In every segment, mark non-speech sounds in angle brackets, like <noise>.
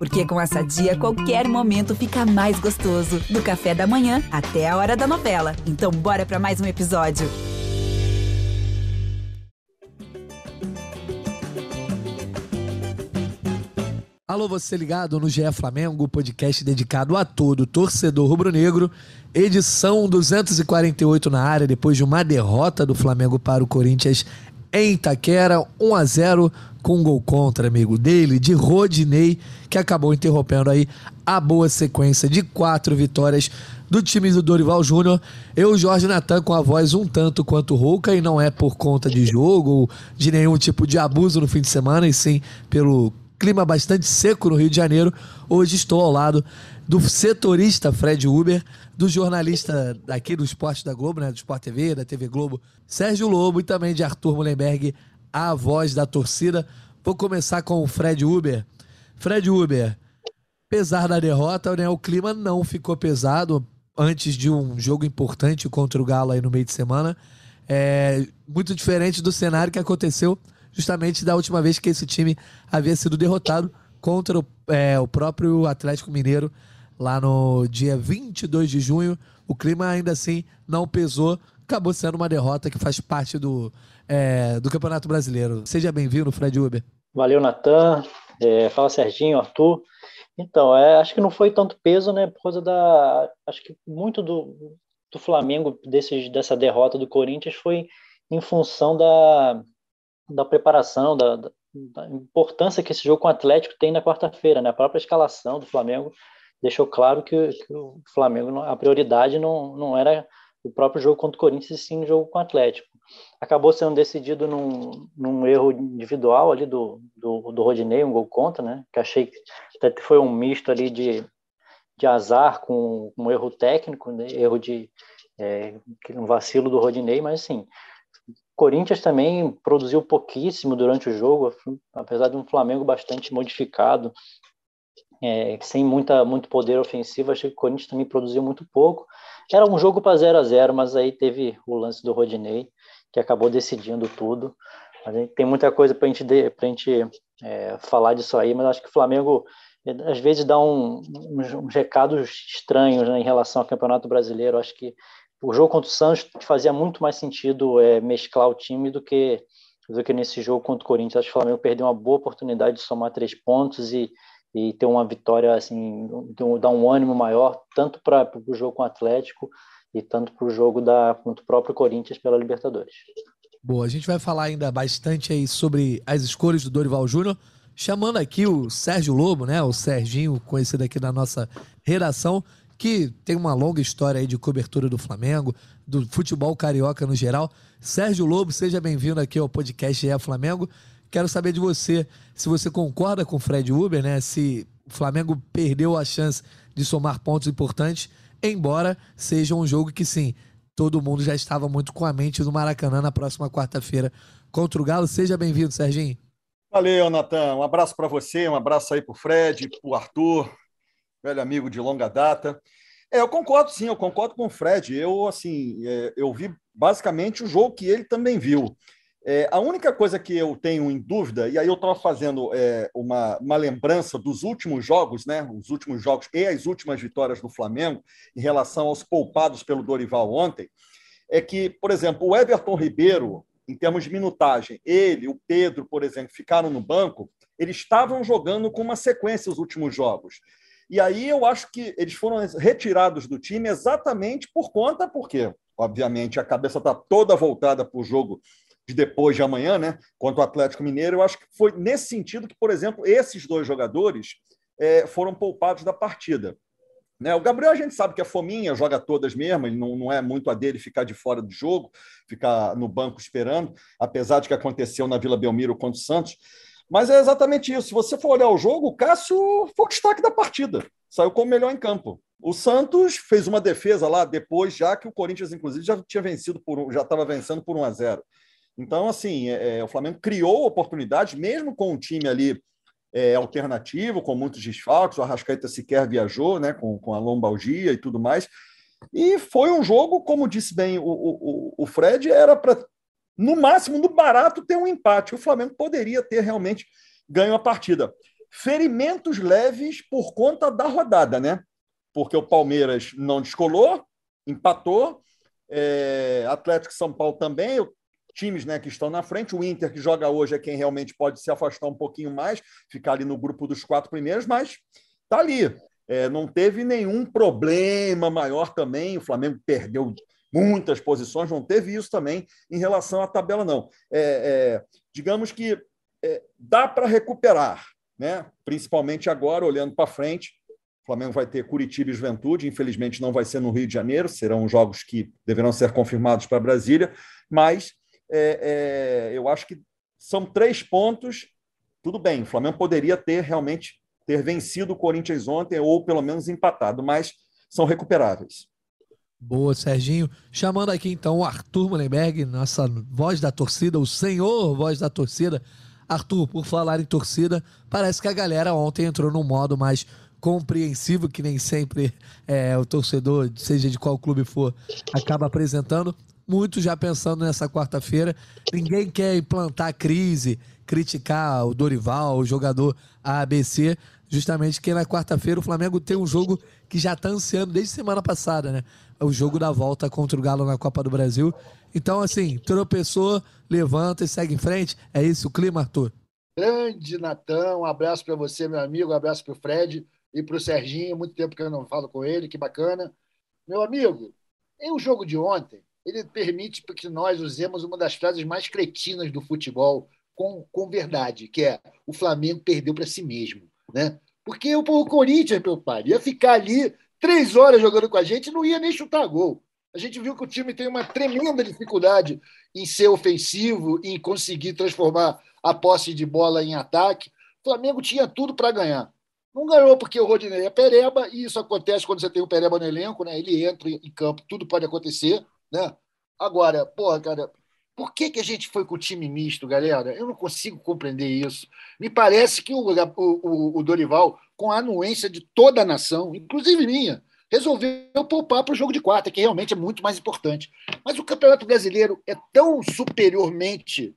Porque com essa dia, qualquer momento fica mais gostoso. Do café da manhã até a hora da novela. Então, bora para mais um episódio. Alô, você ligado no GE Flamengo, podcast dedicado a todo torcedor rubro-negro. Edição 248 na área, depois de uma derrota do Flamengo para o Corinthians em Itaquera, 1 a 0 com um gol contra, amigo dele, de Rodinei, que acabou interrompendo aí a boa sequência de quatro vitórias do time do Dorival Júnior. Eu, Jorge Natan, com a voz um tanto quanto rouca, e não é por conta de jogo ou de nenhum tipo de abuso no fim de semana, e sim pelo clima bastante seco no Rio de Janeiro. Hoje estou ao lado do setorista Fred Uber, do jornalista daqui do Esporte da Globo, né, do Sport TV, da TV Globo, Sérgio Lobo e também de Arthur Mullenberg, a voz da torcida. Vou começar com o Fred Uber. Fred Uber, apesar da derrota, né, o clima não ficou pesado antes de um jogo importante contra o Galo aí no meio de semana. É muito diferente do cenário que aconteceu justamente da última vez que esse time havia sido derrotado contra o, é, o próprio Atlético Mineiro lá no dia 22 de junho. O clima ainda assim não pesou, acabou sendo uma derrota que faz parte do, é, do Campeonato Brasileiro. Seja bem-vindo, Fred Uber. Valeu, Natan. É, fala Serginho, Arthur. Então, é, acho que não foi tanto peso, né? Por causa da. Acho que muito do, do Flamengo, desse, dessa derrota do Corinthians, foi em função da, da preparação, da, da, importância que esse jogo com o Atlético tem na quarta-feira, né? A própria escalação do Flamengo deixou claro que, que, o Flamengo, a prioridade não, não era o próprio jogo contra o Corinthians, e sim o jogo com o Atlético. Acabou sendo decidido num, num erro individual ali do, do, do Rodinei, um gol contra, né? Que achei que até foi um misto ali de, de azar com um erro técnico, né? erro de é, um vacilo do Rodinei, mas assim, Corinthians também produziu pouquíssimo durante o jogo, apesar de um Flamengo bastante modificado, é, sem muita, muito poder ofensivo, achei que o Corinthians também produziu muito pouco. Era um jogo para 0 a 0 mas aí teve o lance do Rodinei, que acabou decidindo tudo. A tem muita coisa para gente, a gente é, falar disso aí, mas acho que o Flamengo às vezes dá um, uns, uns recados estranhos né, em relação ao Campeonato Brasileiro. Acho que o jogo contra o Santos fazia muito mais sentido é, mesclar o time do que do que nesse jogo contra o Corinthians. Acho que o Flamengo perdeu uma boa oportunidade de somar três pontos e, e ter uma vitória, assim, dar um ânimo maior, tanto para o jogo com o Atlético e tanto para o jogo da, contra o próprio Corinthians pela Libertadores. Boa, a gente vai falar ainda bastante aí sobre as escolhas do Dorival Júnior, chamando aqui o Sérgio Lobo, né, o Serginho, conhecido aqui da nossa redação, que tem uma longa história aí de cobertura do Flamengo, do futebol carioca no geral. Sérgio Lobo, seja bem-vindo aqui ao podcast É Flamengo. Quero saber de você se você concorda com o Fred Uber, né? Se o Flamengo perdeu a chance de somar pontos importantes, embora seja um jogo que sim, todo mundo já estava muito com a mente no Maracanã na próxima quarta-feira contra o Galo. Seja bem-vindo, Serginho. Valeu, Natan. Um abraço para você, um abraço aí para o Fred, para o Arthur, velho amigo de longa data. É, eu concordo, sim, eu concordo com o Fred. Eu, assim, é, eu vi basicamente o jogo que ele também viu. É, a única coisa que eu tenho em dúvida, e aí eu estava fazendo é, uma, uma lembrança dos últimos jogos, né? Os últimos jogos e as últimas vitórias do Flamengo em relação aos poupados pelo Dorival ontem, é que, por exemplo, o Everton Ribeiro, em termos de minutagem, ele, o Pedro, por exemplo, ficaram no banco, eles estavam jogando com uma sequência os últimos jogos. E aí eu acho que eles foram retirados do time exatamente por conta, porque, obviamente, a cabeça está toda voltada para o jogo de depois de amanhã, né? Contra o Atlético Mineiro. Eu acho que foi nesse sentido que, por exemplo, esses dois jogadores é, foram poupados da partida. Né? O Gabriel a gente sabe que é fominha, joga todas mesmo, ele não, não é muito a dele ficar de fora do jogo, ficar no banco esperando, apesar de que aconteceu na Vila Belmiro contra o Santos. Mas é exatamente isso. Se você for olhar o jogo, o Cássio foi o destaque da partida. Saiu como melhor em campo. O Santos fez uma defesa lá depois, já que o Corinthians, inclusive, já tinha vencido por já estava vencendo por 1 a 0. Então, assim, é, é, o Flamengo criou oportunidades, mesmo com um time ali é, alternativo, com muitos desfalques. O Arrascaeta sequer viajou, né, com, com a lombalgia e tudo mais. E foi um jogo, como disse bem o, o, o Fred, era para no máximo, no barato, ter um empate. O Flamengo poderia ter realmente ganho a partida. ferimentos leves por conta da rodada, né? Porque o Palmeiras não descolou, empatou, é, Atlético São Paulo também, times né, que estão na frente. O Inter, que joga hoje, é quem realmente pode se afastar um pouquinho mais, ficar ali no grupo dos quatro primeiros, mas tá ali. É, não teve nenhum problema maior também. O Flamengo perdeu muitas posições, não teve isso também em relação à tabela, não. É, é, digamos que é, dá para recuperar, né? principalmente agora, olhando para frente. O Flamengo vai ter Curitiba e Juventude, infelizmente não vai ser no Rio de Janeiro, serão jogos que deverão ser confirmados para Brasília, mas é, é, eu acho que são três pontos. Tudo bem, o Flamengo poderia ter realmente ter vencido o Corinthians ontem, ou pelo menos empatado, mas são recuperáveis. Boa, Serginho. Chamando aqui então o Arthur Mullenberg, nossa voz da torcida, o senhor voz da torcida. Arthur, por falar em torcida, parece que a galera ontem entrou num modo mais compreensivo, que nem sempre é, o torcedor, seja de qual clube for, acaba apresentando. Muitos já pensando nessa quarta-feira. Ninguém quer implantar crise, criticar o Dorival, o jogador ABC, justamente que na quarta-feira o Flamengo tem um jogo que já está ansiando desde semana passada, né? O jogo da volta contra o Galo na Copa do Brasil. Então, assim, tropeçou, levanta e segue em frente. É isso o clima, Arthur? Grande Natão, um abraço para você, meu amigo, um abraço para o Fred e para o Serginho. Muito tempo que eu não falo com ele, que bacana. Meu amigo, em o jogo de ontem, ele permite que nós usemos uma das frases mais cretinas do futebol com, com verdade, que é o Flamengo perdeu para si mesmo. Né? Porque o, Corinthians, meu pai, ia ficar ali três horas jogando com a gente e não ia nem chutar gol. A gente viu que o time tem uma tremenda dificuldade em ser ofensivo, em conseguir transformar a posse de bola em ataque. O Flamengo tinha tudo para ganhar. Não ganhou porque o Rodinei é pereba, e isso acontece quando você tem o pereba no elenco, né? Ele entra em campo, tudo pode acontecer, né? Agora, porra, cara, por que, que a gente foi com o time misto, galera? Eu não consigo compreender isso. Me parece que o, o, o Dorival, com a anuência de toda a nação, inclusive minha, resolveu poupar para o jogo de quarta, que realmente é muito mais importante. Mas o Campeonato Brasileiro é tão superiormente.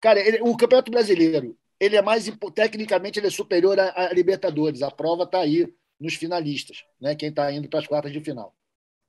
Cara, ele, o Campeonato Brasileiro, ele é mais. Tecnicamente, ele é superior a, a Libertadores. A prova está aí nos finalistas, né? quem está indo para as quartas de final.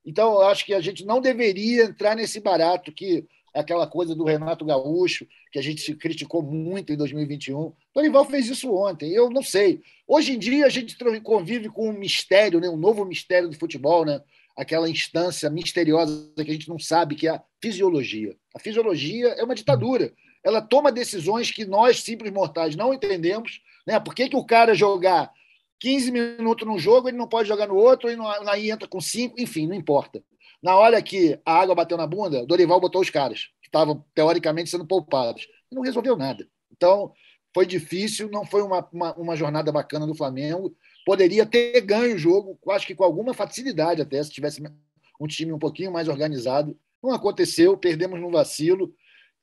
Então, eu acho que a gente não deveria entrar nesse barato que é aquela coisa do Renato Gaúcho, que a gente criticou muito em 2021. Dorival fez isso ontem, eu não sei. Hoje em dia a gente convive com um mistério, né? um novo mistério do futebol, né? aquela instância misteriosa que a gente não sabe, que é a fisiologia. A fisiologia é uma ditadura. Ela toma decisões que nós, simples mortais, não entendemos. Né? Por que, que o cara jogar 15 minutos num jogo, ele não pode jogar no outro, e aí entra com 5, enfim, não importa. Na hora que a água bateu na bunda, Dorival botou os caras, que estavam teoricamente sendo poupados. Não resolveu nada. Então, foi difícil, não foi uma, uma, uma, jornada bacana do Flamengo. Poderia ter ganho o jogo, acho que com alguma facilidade até, se tivesse um time um pouquinho mais organizado. Não aconteceu, perdemos no vacilo.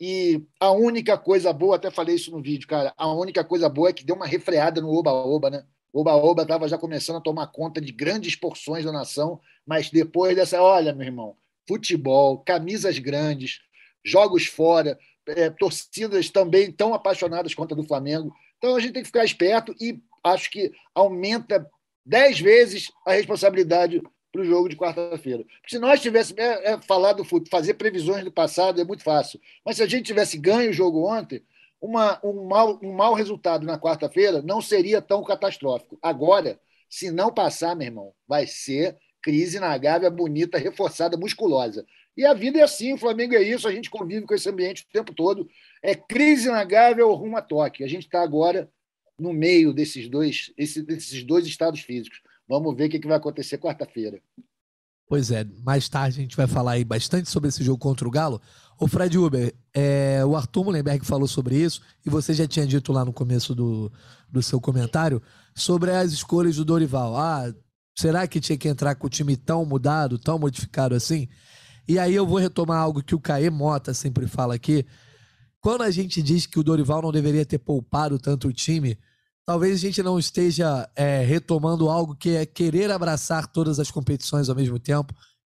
E a única coisa boa, até falei isso no vídeo, cara, a única coisa boa é que deu uma refreada no Oba-Oba, né? Oba-Oba estava já começando a tomar conta de grandes porções da nação, mas depois dessa, olha, meu irmão, futebol, camisas grandes, jogos fora, é, torcidas também tão apaixonadas contra do Flamengo. Então a gente tem que ficar esperto e acho que aumenta dez vezes a responsabilidade para o jogo de quarta-feira. Se nós tivéssemos é, é, falado fazer previsões do passado é muito fácil, mas se a gente tivesse ganho o jogo ontem, uma, um, mau, um mau resultado na quarta-feira não seria tão catastrófico. Agora, se não passar, meu irmão, vai ser crise na Gávea bonita, reforçada, musculosa. E a vida é assim, o Flamengo é isso, a gente convive com esse ambiente o tempo todo. É crise na Gávea ou rumo a toque. A gente está agora no meio desses dois, esse, desses dois estados físicos. Vamos ver o que, que vai acontecer quarta-feira. Pois é, mais tarde a gente vai falar aí bastante sobre esse jogo contra o Galo. O Fred Uber, é, o Arthur Mullenberg falou sobre isso e você já tinha dito lá no começo do, do seu comentário sobre as escolhas do Dorival. Ah, será que tinha que entrar com o time tão mudado, tão modificado assim? E aí eu vou retomar algo que o Caê Mota sempre fala aqui. Quando a gente diz que o Dorival não deveria ter poupado tanto o time, talvez a gente não esteja é, retomando algo que é querer abraçar todas as competições ao mesmo tempo,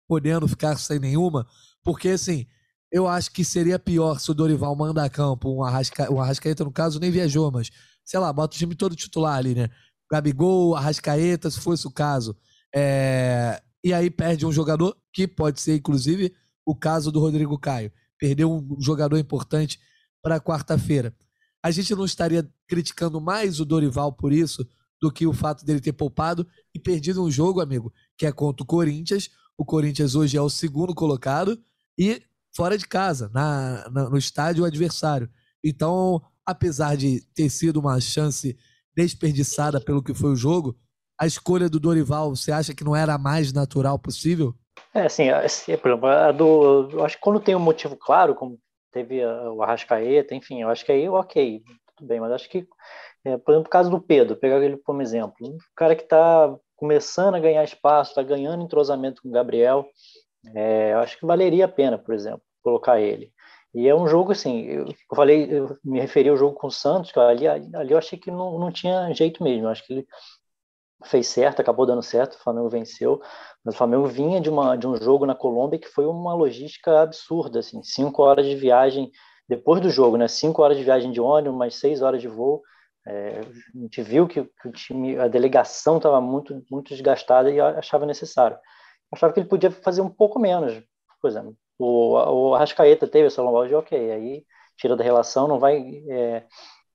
podendo ficar sem nenhuma, porque assim eu acho que seria pior se o Dorival manda a campo, um, Arrasca, um Arrascaeta, no caso, nem viajou, mas sei lá, bota o time todo titular ali, né? Gabigol, Arrascaeta, se fosse o caso. É... E aí perde um jogador, que pode ser, inclusive, o caso do Rodrigo Caio. Perdeu um jogador importante para quarta-feira. A gente não estaria criticando mais o Dorival por isso do que o fato dele ter poupado e perdido um jogo, amigo, que é contra o Corinthians. O Corinthians hoje é o segundo colocado e fora de casa, na, na no estádio adversário. Então, apesar de ter sido uma chance desperdiçada pelo que foi o jogo, a escolha do Dorival, você acha que não era a mais natural possível? É, assim, assim por exemplo, a do, acho que quando tem um motivo claro, como teve o Arrascaeta, enfim, eu acho que aí, ok, tudo bem, mas acho que, é, por exemplo, o caso do Pedro, pegar ele como exemplo, um cara que está começando a ganhar espaço, está ganhando entrosamento com o Gabriel, é, eu acho que valeria a pena, por exemplo, colocar ele. E é um jogo assim, eu, eu falei, eu me referi ao jogo com o Santos, que ali, ali eu achei que não, não tinha jeito mesmo, eu acho que ele fez certo, acabou dando certo, o Flamengo venceu, mas o Flamengo vinha de, uma, de um jogo na Colômbia que foi uma logística absurda, assim, cinco horas de viagem depois do jogo, né, cinco horas de viagem de ônibus, mais seis horas de voo, é, a gente viu que, que, o time, a delegação estava muito, muito desgastada e achava necessário. Achava que ele podia fazer um pouco menos, por exemplo, o, o Arrascaeta teve essa lombose, ok, aí tira da relação, não vai é,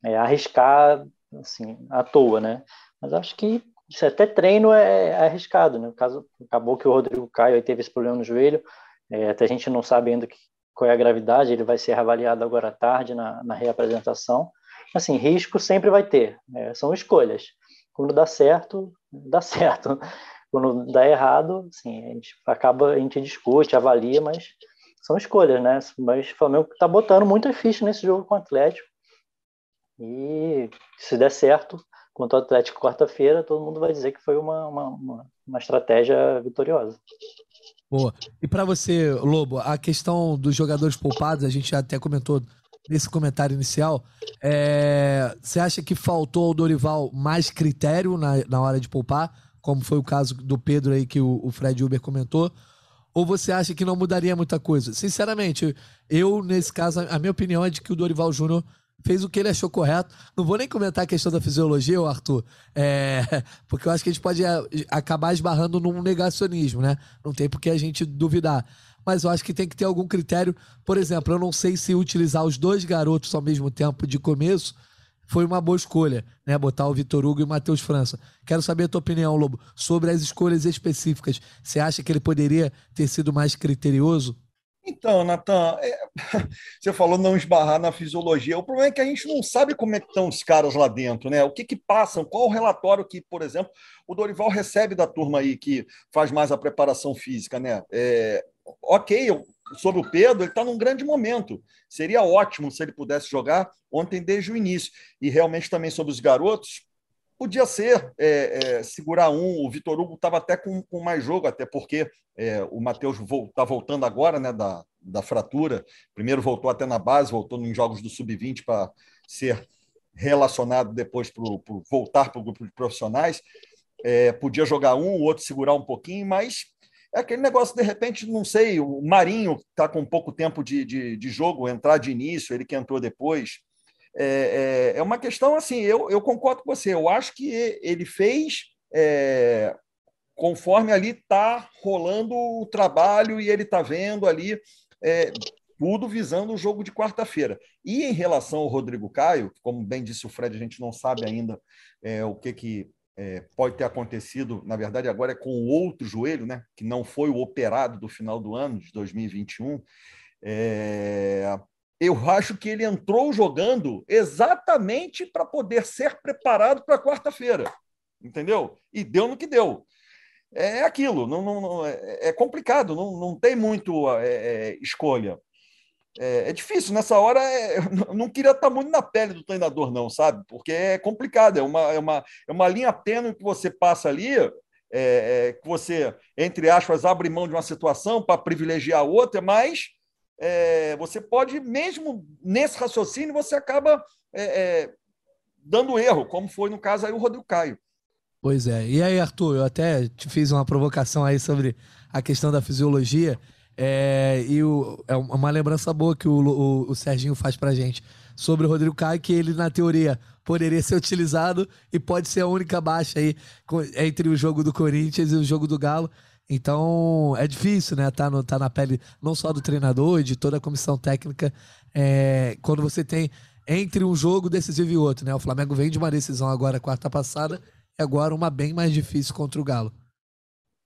é, arriscar assim, à toa, né? Mas acho que isso até treino é, é arriscado, né? Caso, acabou que o Rodrigo Caio aí teve esse problema no joelho, é, até a gente não sabe ainda que, qual é a gravidade, ele vai ser reavaliado agora à tarde na, na reapresentação. Assim, risco sempre vai ter, né? são escolhas. Quando dá certo, dá certo. <laughs> Quando dá errado, assim, a gente acaba, a gente discute, avalia, mas são escolhas, né? Mas o Flamengo está botando muita ficha nesse jogo com o Atlético. E se der certo, contra o Atlético quarta-feira, todo mundo vai dizer que foi uma, uma, uma, uma estratégia vitoriosa. Boa. E para você, Lobo, a questão dos jogadores poupados, a gente até comentou nesse comentário inicial. É, você acha que faltou ao Dorival mais critério na, na hora de poupar, como foi o caso do Pedro aí que o, o Fred Uber comentou? Ou você acha que não mudaria muita coisa? Sinceramente, eu, nesse caso, a minha opinião é de que o Dorival Júnior fez o que ele achou correto. Não vou nem comentar a questão da fisiologia, Arthur, é, <laughs> porque eu acho que a gente pode é, acabar esbarrando num negacionismo, né? Não tem por que a gente duvidar. Mas eu acho que tem que ter algum critério. Por exemplo, eu não sei se utilizar os dois garotos ao mesmo tempo de começo foi uma boa escolha, né? Botar o Vitor Hugo e o Matheus França. Quero saber a tua opinião, Lobo, sobre as escolhas específicas. Você acha que ele poderia ter sido mais criterioso? Então, Natan, é... <laughs> você falou não esbarrar na fisiologia. O problema é que a gente não sabe como é que estão os caras lá dentro, né? O que que passam, qual o relatório que, por exemplo, o Dorival recebe da turma aí que faz mais a preparação física, né? É... Ok, sobre o Pedro, ele está num grande momento. Seria ótimo se ele pudesse jogar ontem desde o início. E realmente também sobre os garotos, podia ser é, é, segurar um. O Vitor Hugo estava até com, com, mais jogo, até porque é, o Matheus está voltando agora né, da, da fratura. Primeiro voltou até na base, voltou em jogos do Sub-20 para ser relacionado depois para voltar para o grupo de profissionais. É, podia jogar um, o outro segurar um pouquinho, mas é aquele negócio, de repente, não sei, o Marinho está com pouco tempo de, de, de, jogo, entrar de início, ele que entrou depois. É, é, é, uma questão assim, eu, eu concordo com você, eu acho que ele fez é, conforme ali está rolando o trabalho e ele está vendo ali é, tudo visando o jogo de quarta-feira. E em relação ao Rodrigo Caio, como bem disse o Fred, a gente não sabe ainda é, o que, que é, pode ter acontecido, na verdade, agora é com o outro joelho, né, que não foi o operado do final do ano, de 2021. É, eu acho que ele entrou jogando exatamente para poder ser preparado para quarta-feira, entendeu? E deu no que deu. É aquilo, não, não, não é, é complicado, não, não tem muito é, é escolha é, é, difícil. Nessa hora, é, <laughs> não queria estar muito na pele do treinador, não, sabe? Porque é complicado, é uma, é uma, é uma linha tênue que você passa ali, que você, entre aspas, abre mão de uma situação para privilegiar outra, mas é, você pode, mesmo nesse raciocínio, você acaba é, dando erro, como foi no caso aí o Rodrigo Caio. Pois é. E aí, Arthur, eu até te fiz uma provocação aí sobre a questão da fisiologia. É, e o, é uma lembrança boa que o, o, o Serginho faz pra gente sobre o Rodrigo Caio, que ele, na teoria, poderia ser utilizado e pode ser a única baixa aí entre o jogo do Corinthians e o jogo do Galo. Então é difícil, né? Tá, no, tá na pele não só do treinador, de toda a comissão técnica, é, quando você tem entre um jogo decisivo e outro, né? O Flamengo vem de uma decisão agora quarta passada e agora uma bem mais difícil contra o Galo.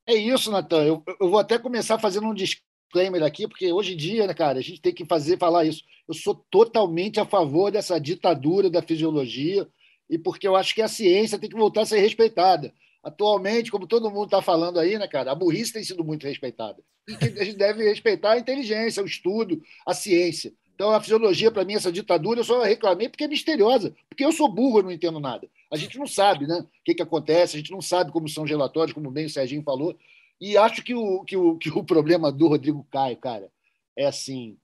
É isso, Natan. Eu, eu vou até começar fazendo um disclaimer aqui, porque hoje em dia, né, cara, a gente tem que fazer falar isso. Eu sou totalmente a favor dessa ditadura da fisiologia e porque eu acho que a ciência tem que voltar a ser respeitada. Atualmente, como todo mundo está falando aí, né, cara, a burrice tem sido muito respeitada. E que a gente deve respeitar a inteligência, o estudo, a ciência. Então, a fisiologia, para mim, essa ditadura, eu só reclamei porque é misteriosa. Porque eu sou burro, eu não entendo nada. A gente não sabe né, o que, que acontece, a gente não sabe como são os relatórios, como bem o Serginho falou. E acho que o, que o, que o problema do Rodrigo Caio, cara, é assim: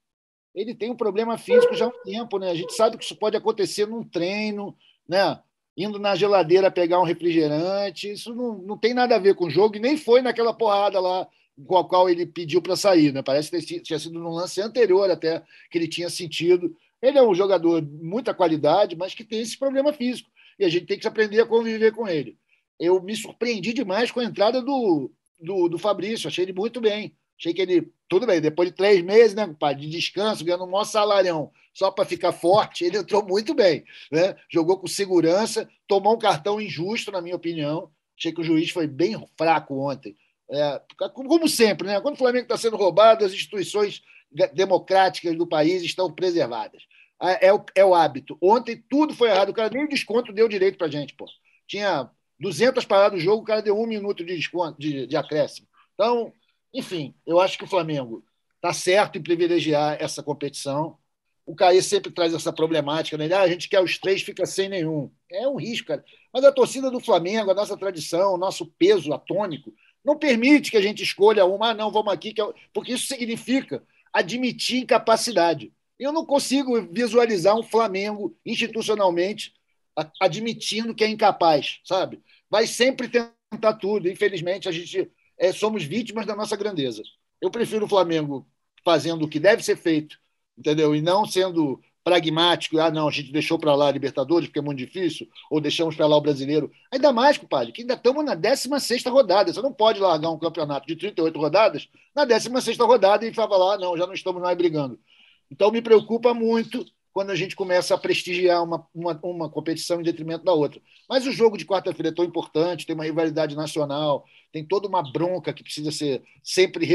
ele tem um problema físico já há um tempo, né? A gente sabe que isso pode acontecer num treino, né? Indo na geladeira pegar um refrigerante. Isso não, não tem nada a ver com o jogo, e nem foi naquela porrada lá com a qual ele pediu para sair. Né? Parece que tinha sido num lance anterior até que ele tinha sentido. Ele é um jogador de muita qualidade, mas que tem esse problema físico. E a gente tem que aprender a conviver com ele. Eu me surpreendi demais com a entrada do, do, do Fabrício. Achei ele muito bem. Achei que ele, tudo bem, depois de três meses né, de descanso, ganhando um maior salarião, só para ficar forte, ele entrou muito bem. Né? Jogou com segurança, tomou um cartão injusto, na minha opinião. Achei que o juiz foi bem fraco ontem. É, como sempre, né? quando o Flamengo está sendo roubado, as instituições democráticas do país estão preservadas. É, é, o, é o hábito. Ontem tudo foi errado. O cara nem o desconto deu direito para gente. Pô. Tinha 200 paradas do jogo, o cara deu um minuto de, desconto, de, de acréscimo. Então, enfim, eu acho que o Flamengo está certo em privilegiar essa competição. O Caí sempre traz essa problemática, né? Ah, a gente quer os três, fica sem nenhum. É um risco, cara. Mas a torcida do Flamengo, a nossa tradição, o nosso peso atônico, não permite que a gente escolha uma, ah, não, vamos aqui, é porque isso significa admitir incapacidade. Eu não consigo visualizar um Flamengo institucionalmente admitindo que é incapaz, sabe? Vai sempre tentar tudo. Infelizmente, a gente é, somos vítimas da nossa grandeza. Eu prefiro o Flamengo fazendo o que deve ser feito, entendeu? E não sendo pragmático, ah, não, a gente deixou para lá a Libertadores porque é muito difícil, ou deixamos para lá o brasileiro. Ainda mais, compadre, que ainda estamos na 16 rodada. Você não pode largar um campeonato de 38 rodadas na 16 rodada e falar ah, não, já não estamos mais brigando. Então, me preocupa muito quando a gente começa a prestigiar uma, uma, uma competição em detrimento da outra. Mas o jogo de quarta-feira é tão importante, tem uma rivalidade nacional, tem toda uma bronca que precisa ser sempre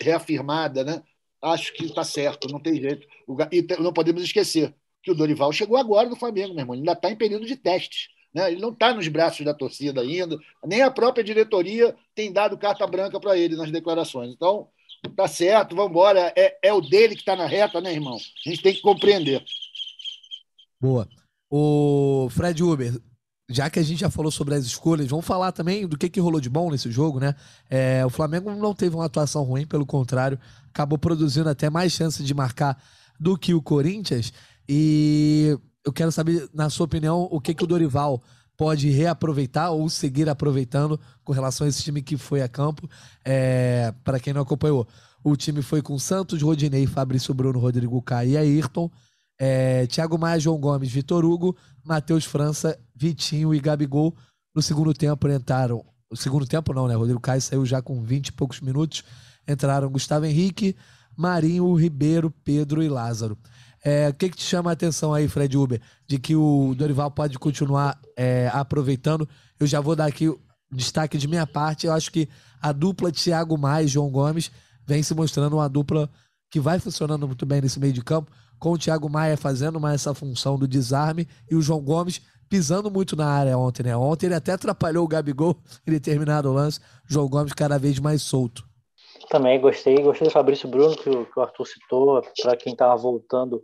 reafirmada, né? acho que está certo, não tem jeito. E não podemos esquecer que o Dorival chegou agora no Flamengo, meu irmão. Ele ainda está em período de testes. Né? Ele não está nos braços da torcida ainda, nem a própria diretoria tem dado carta branca para ele nas declarações. Então, tá certo, vamos embora. É, é o dele que está na reta, né, irmão? A gente tem que compreender. Boa. O Fred Uber, já que a gente já falou sobre as escolhas, vamos falar também do que, que rolou de bom nesse jogo, né? É, o Flamengo não teve uma atuação ruim, pelo contrário, acabou produzindo até mais chances de marcar do que o Corinthians. E eu quero saber, na sua opinião, o que, que o Dorival pode reaproveitar ou seguir aproveitando com relação a esse time que foi a campo. É, Para quem não acompanhou, o time foi com Santos, Rodinei, Fabrício Bruno, Rodrigo Caio e Ayrton. É, Thiago Maia, João Gomes, Vitor Hugo, Matheus França, Vitinho e Gabigol. No segundo tempo entraram. No segundo tempo não, né? Rodrigo Caio saiu já com 20 e poucos minutos. Entraram Gustavo Henrique, Marinho, Ribeiro, Pedro e Lázaro. É, o que, que te chama a atenção aí, Fred Uber? De que o Dorival pode continuar é, aproveitando. Eu já vou dar aqui destaque de minha parte. Eu acho que a dupla Thiago Maia e João Gomes vem se mostrando uma dupla que vai funcionando muito bem nesse meio de campo com o Thiago Maia fazendo mais essa função do desarme e o João Gomes pisando muito na área ontem, né? Ontem ele até atrapalhou o Gabigol em determinado lance. João Gomes cada vez mais solto. Também gostei, gostei do Fabrício Bruno, que o, Arthur citou, para quem estava voltando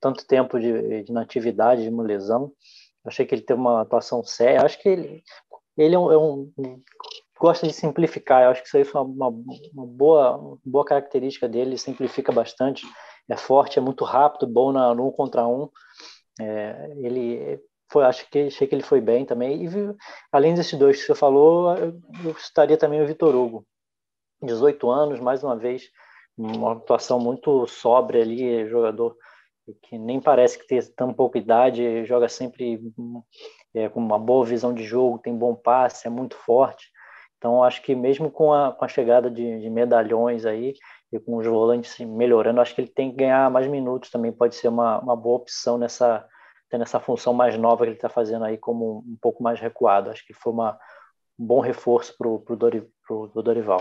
tanto tempo de, de natividade, de uma lesão. Achei que ele teve uma atuação séria. Acho que ele, ele é um, é um gosta de simplificar. Eu acho que isso aí foi uma, uma boa, boa característica dele, ele simplifica bastante é forte, é muito rápido, bom na, no um contra um. É, ele foi, acho que achei que ele foi bem também. E além desses dois que você falou, eu estaria também o Vitor Hugo, 18 anos, mais uma vez, uma atuação muito sóbria ali, jogador que nem parece que tem tão pouca idade, joga sempre é, com uma boa visão de jogo, tem bom passe, é muito forte. Então, acho que mesmo com a, com a chegada de, de medalhões aí, e com os volantes melhorando, acho que ele tem que ganhar mais minutos também, pode ser uma, uma boa opção nessa, tendo essa função mais nova que ele está fazendo aí como um, um, pouco mais recuado. Acho que foi uma, um bom reforço para o Dori, Dorival.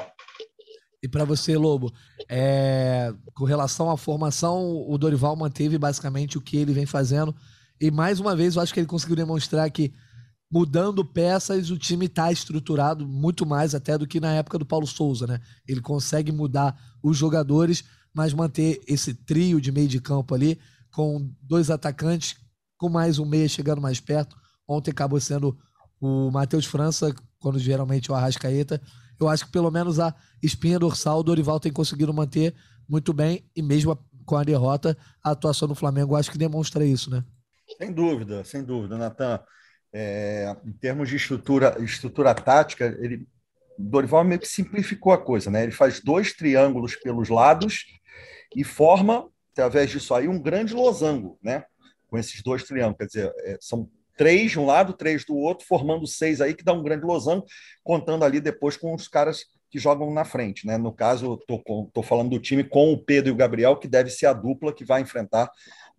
E para você, Lobo, é, com relação à formação, o Dorival manteve basicamente o que ele vem fazendo. E mais uma vez, eu acho que ele conseguiu demonstrar que mudando peças, o time está estruturado muito mais até do que na época do Paulo Souza, né? Ele consegue mudar os jogadores, mas manter esse trio de meio de campo ali, com dois atacantes, com mais um meia chegando mais perto. Ontem acabou sendo o Matheus França, quando geralmente é o Arrascaeta eu acho que pelo menos a espinha dorsal o Dorival tem conseguido manter muito bem e mesmo com a derrota, a atuação do Flamengo acho que demonstra isso, né? Sem dúvida, sem dúvida, Natan. É, em termos de estrutura, estrutura tática, ele, Dorival meio que simplificou a coisa, né? Ele faz dois triângulos pelos lados e forma, através disso aí, um grande losango, né? Com esses dois triângulos, quer dizer, é, são três de um lado, três do outro, formando seis aí, que dá um grande losango, contando ali depois com os caras que jogam na frente. Né? No caso, estou falando do time com o Pedro e o Gabriel, que deve ser a dupla que vai enfrentar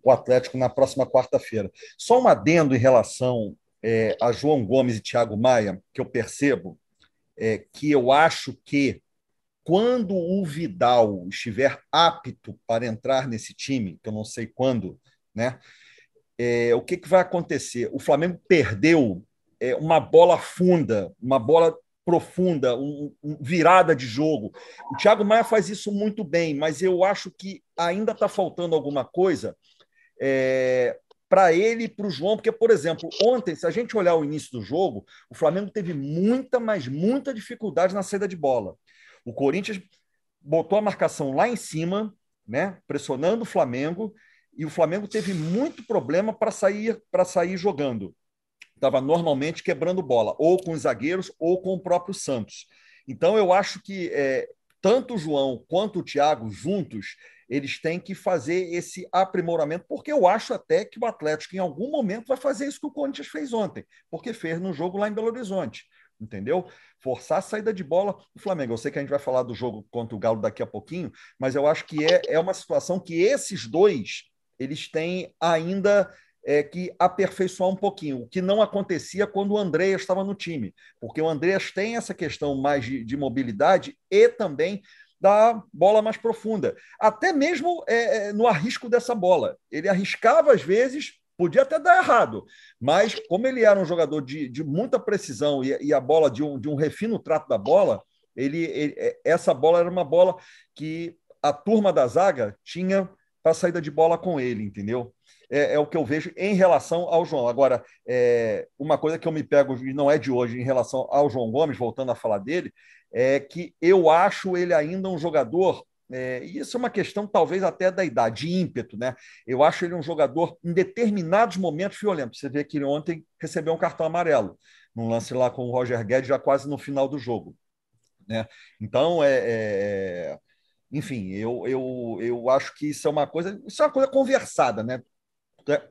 o Atlético na próxima quarta-feira. Só um adendo em relação é, a João Gomes e Thiago Maia, que eu percebo, é, que eu acho que quando o Vidal estiver apto para entrar nesse time, que eu não sei quando, né? É, o que, que vai acontecer? O Flamengo perdeu é, uma bola funda, uma bola profunda, um, um, virada de jogo. O Thiago Maia faz isso muito bem, mas eu acho que ainda está faltando alguma coisa é, para ele e para o João, porque, por exemplo, ontem, se a gente olhar o início do jogo, o Flamengo teve muita, mas muita dificuldade na saída de bola. O Corinthians botou a marcação lá em cima, né, pressionando o Flamengo, e o Flamengo teve muito problema para sair para sair jogando. Estava normalmente quebrando bola, ou com os zagueiros, ou com o próprio Santos. Então eu acho que é, tanto o João quanto o Thiago juntos eles têm que fazer esse aprimoramento, porque eu acho até que o Atlético, em algum momento, vai fazer isso que o Corinthians fez ontem, porque fez no jogo lá em Belo Horizonte. Entendeu? Forçar a saída de bola do Flamengo. Eu sei que a gente vai falar do jogo contra o Galo daqui a pouquinho, mas eu acho que é, é uma situação que esses dois eles têm ainda é, que aperfeiçoar um pouquinho, o que não acontecia quando o Andreas estava no time, porque o Andreas tem essa questão mais de, de mobilidade e também da bola mais profunda, até mesmo é, é, no arrisco dessa bola. Ele arriscava às vezes, podia até dar errado, mas como ele era um jogador de, de muita precisão e, e, a bola de um, de um refino trato da bola, ele, ele, é, essa bola era uma bola que a turma da zaga tinha para saída de bola com ele, entendeu? É, é, o que eu vejo em relação ao João. Agora, é, uma coisa que eu me pego, e não é de hoje, em relação ao João Gomes, voltando a falar dele, é que eu acho ele ainda um jogador, é, e isso é uma questão talvez até da idade, de ímpeto, né? Eu acho ele um jogador, em determinados momentos, violento. Você vê que ele ontem recebeu um cartão amarelo, num lance lá com o Roger Guedes, já quase no final do jogo. Né? Então, é, é enfim, eu, eu, eu acho que isso é uma coisa, isso é uma coisa conversada, né?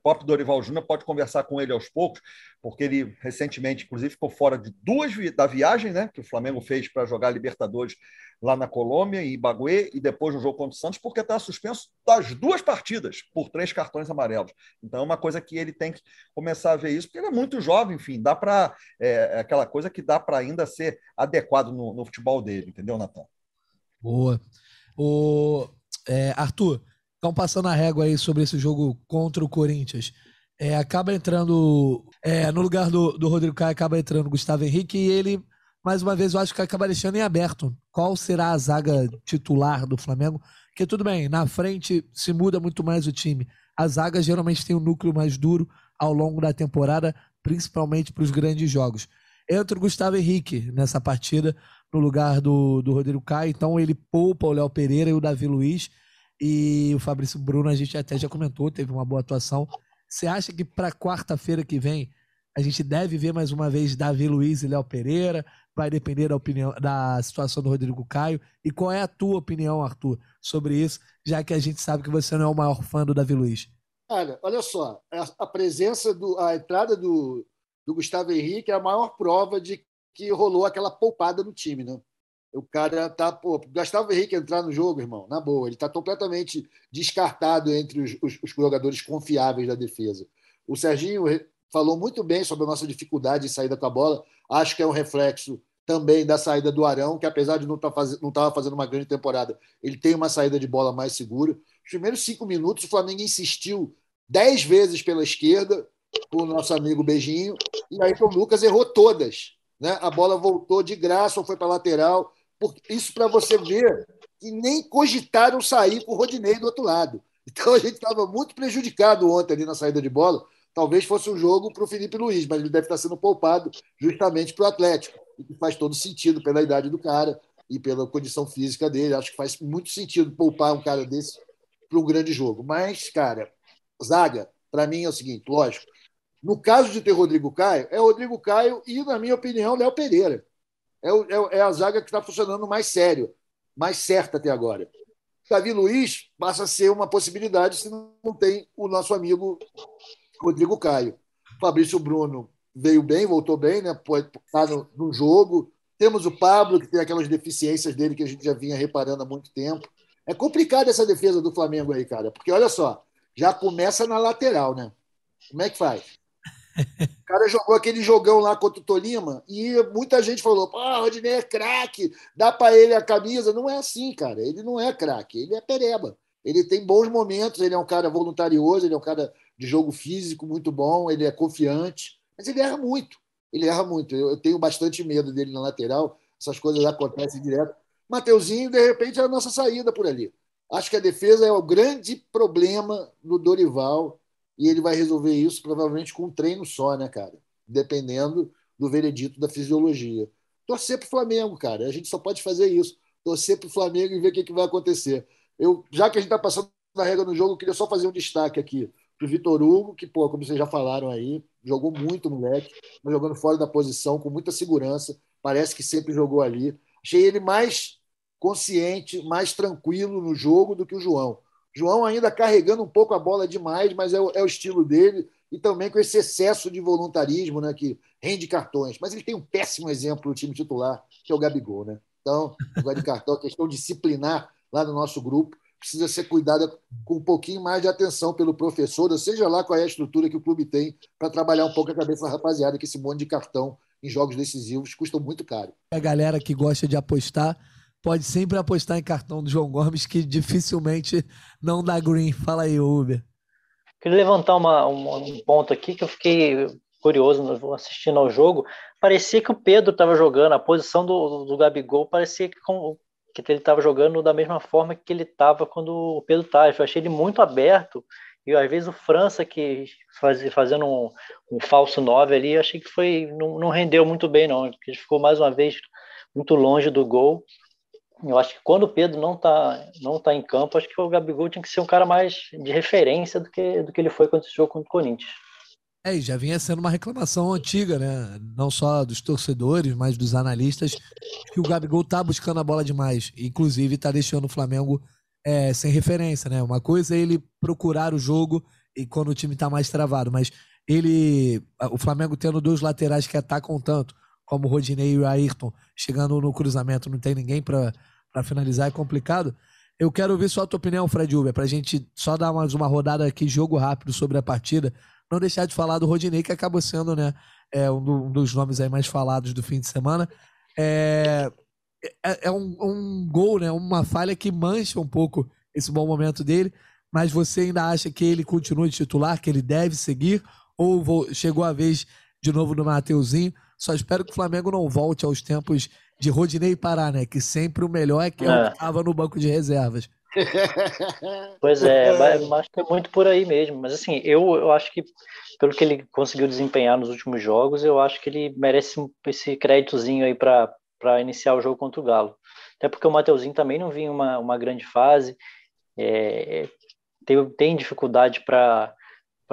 Próprio Dorival Júnior pode conversar com ele aos poucos, porque ele recentemente, inclusive, ficou fora de duas da viagem, né? Que o Flamengo fez para jogar Libertadores lá na Colômbia, em Ibagué, e depois no jogo contra o Santos, porque está suspenso das duas partidas por três cartões amarelos. Então é uma coisa que ele tem que começar a ver isso, porque ele é muito jovem, enfim, dá para. É, é aquela coisa que dá para ainda ser adequado no, no futebol dele, entendeu, Natan? Boa. O, é, Arthur, estão passando a régua aí sobre esse jogo contra o Corinthians. É, acaba entrando. É, no lugar do, do Rodrigo Caio, acaba entrando o Gustavo Henrique e ele, mais uma vez, eu acho que acaba deixando em aberto qual será a zaga titular do Flamengo. Que tudo bem, na frente se muda muito mais o time. A zaga geralmente tem um núcleo mais duro ao longo da temporada, principalmente para os grandes jogos. Entra o Gustavo Henrique nessa partida no lugar do, do Rodrigo Caio. Então ele poupa o Léo Pereira e o Davi Luiz. E o Fabrício Bruno, a gente até já comentou, teve uma boa atuação. Você acha que para quarta-feira que vem a gente deve ver mais uma vez Davi Luiz e Léo Pereira? Vai depender da opinião da situação do Rodrigo Caio. E qual é a tua opinião, Arthur, sobre isso, já que a gente sabe que você não é o maior fã do Davi Luiz? Cara, olha só, a, presença do, a entrada do, do Gustavo Henrique é a maior prova de que rolou aquela poupada no time, né? O cara tá, pô, Gustavo Henrique entrar no jogo, irmão, na boa, ele está completamente descartado entre os, os, os, jogadores confiáveis da defesa. O Serginho falou muito bem sobre a nossa dificuldade em saída com a bola. Acho que é um reflexo também da saída do Arão, que apesar de não estar tá faz... não fazendo uma grande temporada, ele tem uma saída de bola mais segura. Os primeiros cinco minutos, o Flamengo insistiu dez vezes pela esquerda, com o nosso amigo Beijinho, e aí o Lucas errou todas. Né? A bola voltou de graça ou foi para lateral. Isso para você ver que nem cogitaram sair com o Rodinei do outro lado. Então a gente estava muito prejudicado ontem ali na saída de bola. Talvez fosse um jogo para o Felipe Luiz, mas ele deve estar sendo poupado justamente para o Atlético. E que faz todo sentido pela idade do cara e pela condição física dele. Acho que faz muito sentido poupar um cara desse para um grande jogo. Mas, cara, zaga, para mim é o seguinte: lógico, no caso de ter Rodrigo Caio, é Rodrigo Caio e, na minha opinião, Léo Pereira. É, é, é a zaga que está funcionando mais sério, mais certa até agora. Davi Luiz passa a ser uma possibilidade se não tem o nosso amigo Rodrigo Caio. Fabrício Bruno veio bem, voltou bem, né? Está no, no jogo. Temos o Pablo, que tem aquelas deficiências dele que a gente já vinha reparando há muito tempo. É complicado essa defesa do Flamengo aí, cara, porque olha só, já começa na lateral, né? Como é que faz? O cara jogou aquele jogão lá contra o Tolima e muita gente falou: pô, o Rodinei é craque, dá para ele a camisa. Não é assim, cara. Ele não é craque, ele é pereba. Ele tem bons momentos, ele é um cara voluntarioso, ele é um cara de jogo físico muito bom, ele é confiante, mas ele erra muito. Ele erra muito. Eu, tenho bastante medo dele na lateral, essas coisas acontecem direto. Mateuzinho, de repente, é a nossa saída por ali. Acho que a defesa é o grande problema do Dorival e ele vai resolver isso provavelmente com um treino só, né, cara? Dependendo do veredito da fisiologia. Torcer para o Flamengo, cara. A gente só pode fazer isso. Torcer para o Flamengo e ver o que, que vai acontecer. Eu, já que a gente está passando na regra no jogo, eu queria só fazer um destaque aqui para o Vitor Hugo, que, pô, como vocês já falaram aí, jogou muito, moleque, mas jogando fora da posição, com muita segurança. Parece que sempre jogou ali. Achei ele mais consciente, mais tranquilo no jogo do que o João. João ainda carregando um pouco a bola demais, mas é o, é o estilo dele, e também com esse excesso de voluntarismo né, que rende cartões. Mas ele tem um péssimo exemplo no time titular, que é o Gabigol. Né? Então, o <laughs> de cartão, questão disciplinar lá no nosso grupo precisa ser cuidada com um pouquinho mais de atenção pelo professor, ou seja lá qual é a estrutura que o clube tem para trabalhar um pouco a cabeça da rapaziada, que esse monte de cartão em jogos decisivos custa muito caro. A galera que gosta de apostar pode sempre apostar em cartão do João Gomes, que dificilmente não dá green. Fala aí, Uber. Queria levantar uma, um ponto aqui que eu fiquei curioso assistindo ao jogo. Parecia que o Pedro estava jogando, a posição do, do Gabigol parecia que, com, que ele estava jogando da mesma forma que ele estava quando o Pedro estava. Eu achei ele muito aberto. E às vezes o França, que faz, fazendo um, um falso 9 ali, eu achei que foi não, não rendeu muito bem, não. Ele ficou mais uma vez muito longe do gol. Eu acho que quando o Pedro não está não tá em campo, acho que o Gabigol tinha que ser um cara mais de referência do que, do que ele foi quando esse jogo contra o Corinthians. É, e já vinha sendo uma reclamação antiga, né? Não só dos torcedores, mas dos analistas, que o Gabigol tá buscando a bola demais. Inclusive, tá deixando o Flamengo é, sem referência, né? Uma coisa é ele procurar o jogo e quando o time tá mais travado, mas ele. O Flamengo tendo dois laterais que atacam tanto, como Rodinei e o Ayrton, chegando no cruzamento, não tem ninguém para finalizar, é complicado. Eu quero ouvir só a tua opinião, Fred Uber, para a gente só dar mais uma rodada aqui, jogo rápido sobre a partida. Não deixar de falar do Rodinei, que acabou sendo né, é, um, dos nomes aí mais falados do fim de semana. É, é, é um, um, gol, né, uma falha que mancha um pouco esse bom momento dele, mas você ainda acha que ele continua de titular, que ele deve seguir, ou chegou a vez de novo do Mateuzinho? Só espero que o Flamengo não volte aos tempos de Rodinei e Pará, né? Que sempre o melhor é que é. estava no banco de reservas. <laughs> Pois é, mas é muito por aí mesmo. Mas assim, eu, eu acho que pelo que ele conseguiu desempenhar nos últimos jogos, eu acho que ele merece esse créditozinho aí para iniciar o jogo contra o Galo. Até porque o Mateuzinho também não vinha uma, uma grande fase, é, tem, tem dificuldade para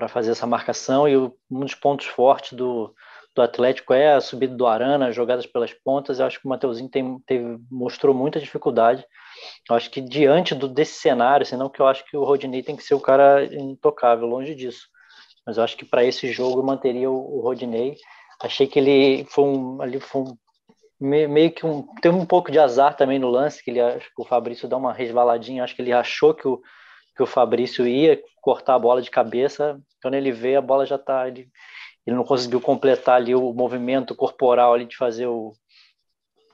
fazer essa marcação e um dos pontos fortes do, do Atlético é a subida do Arana, jogadas pelas pontas. Eu acho que o Mateuzinho tem, teve, mostrou muita dificuldade. Eu acho que diante do, desse cenário, senão que eu acho que o Rodinei tem que ser o cara intocável, longe disso. Mas eu acho que para esse jogo eu manteria o, o Rodinei. Achei que ele foi um, ali foi um, meio que um, teve um pouco de azar também no lance, que ele acho que o Fabrício dá uma resvaladinha, acho que ele achou que o, que o Fabrício ia cortar a bola de cabeça, quando ele vê a bola já está ele não conseguiu completar ali o movimento corporal ali de fazer o,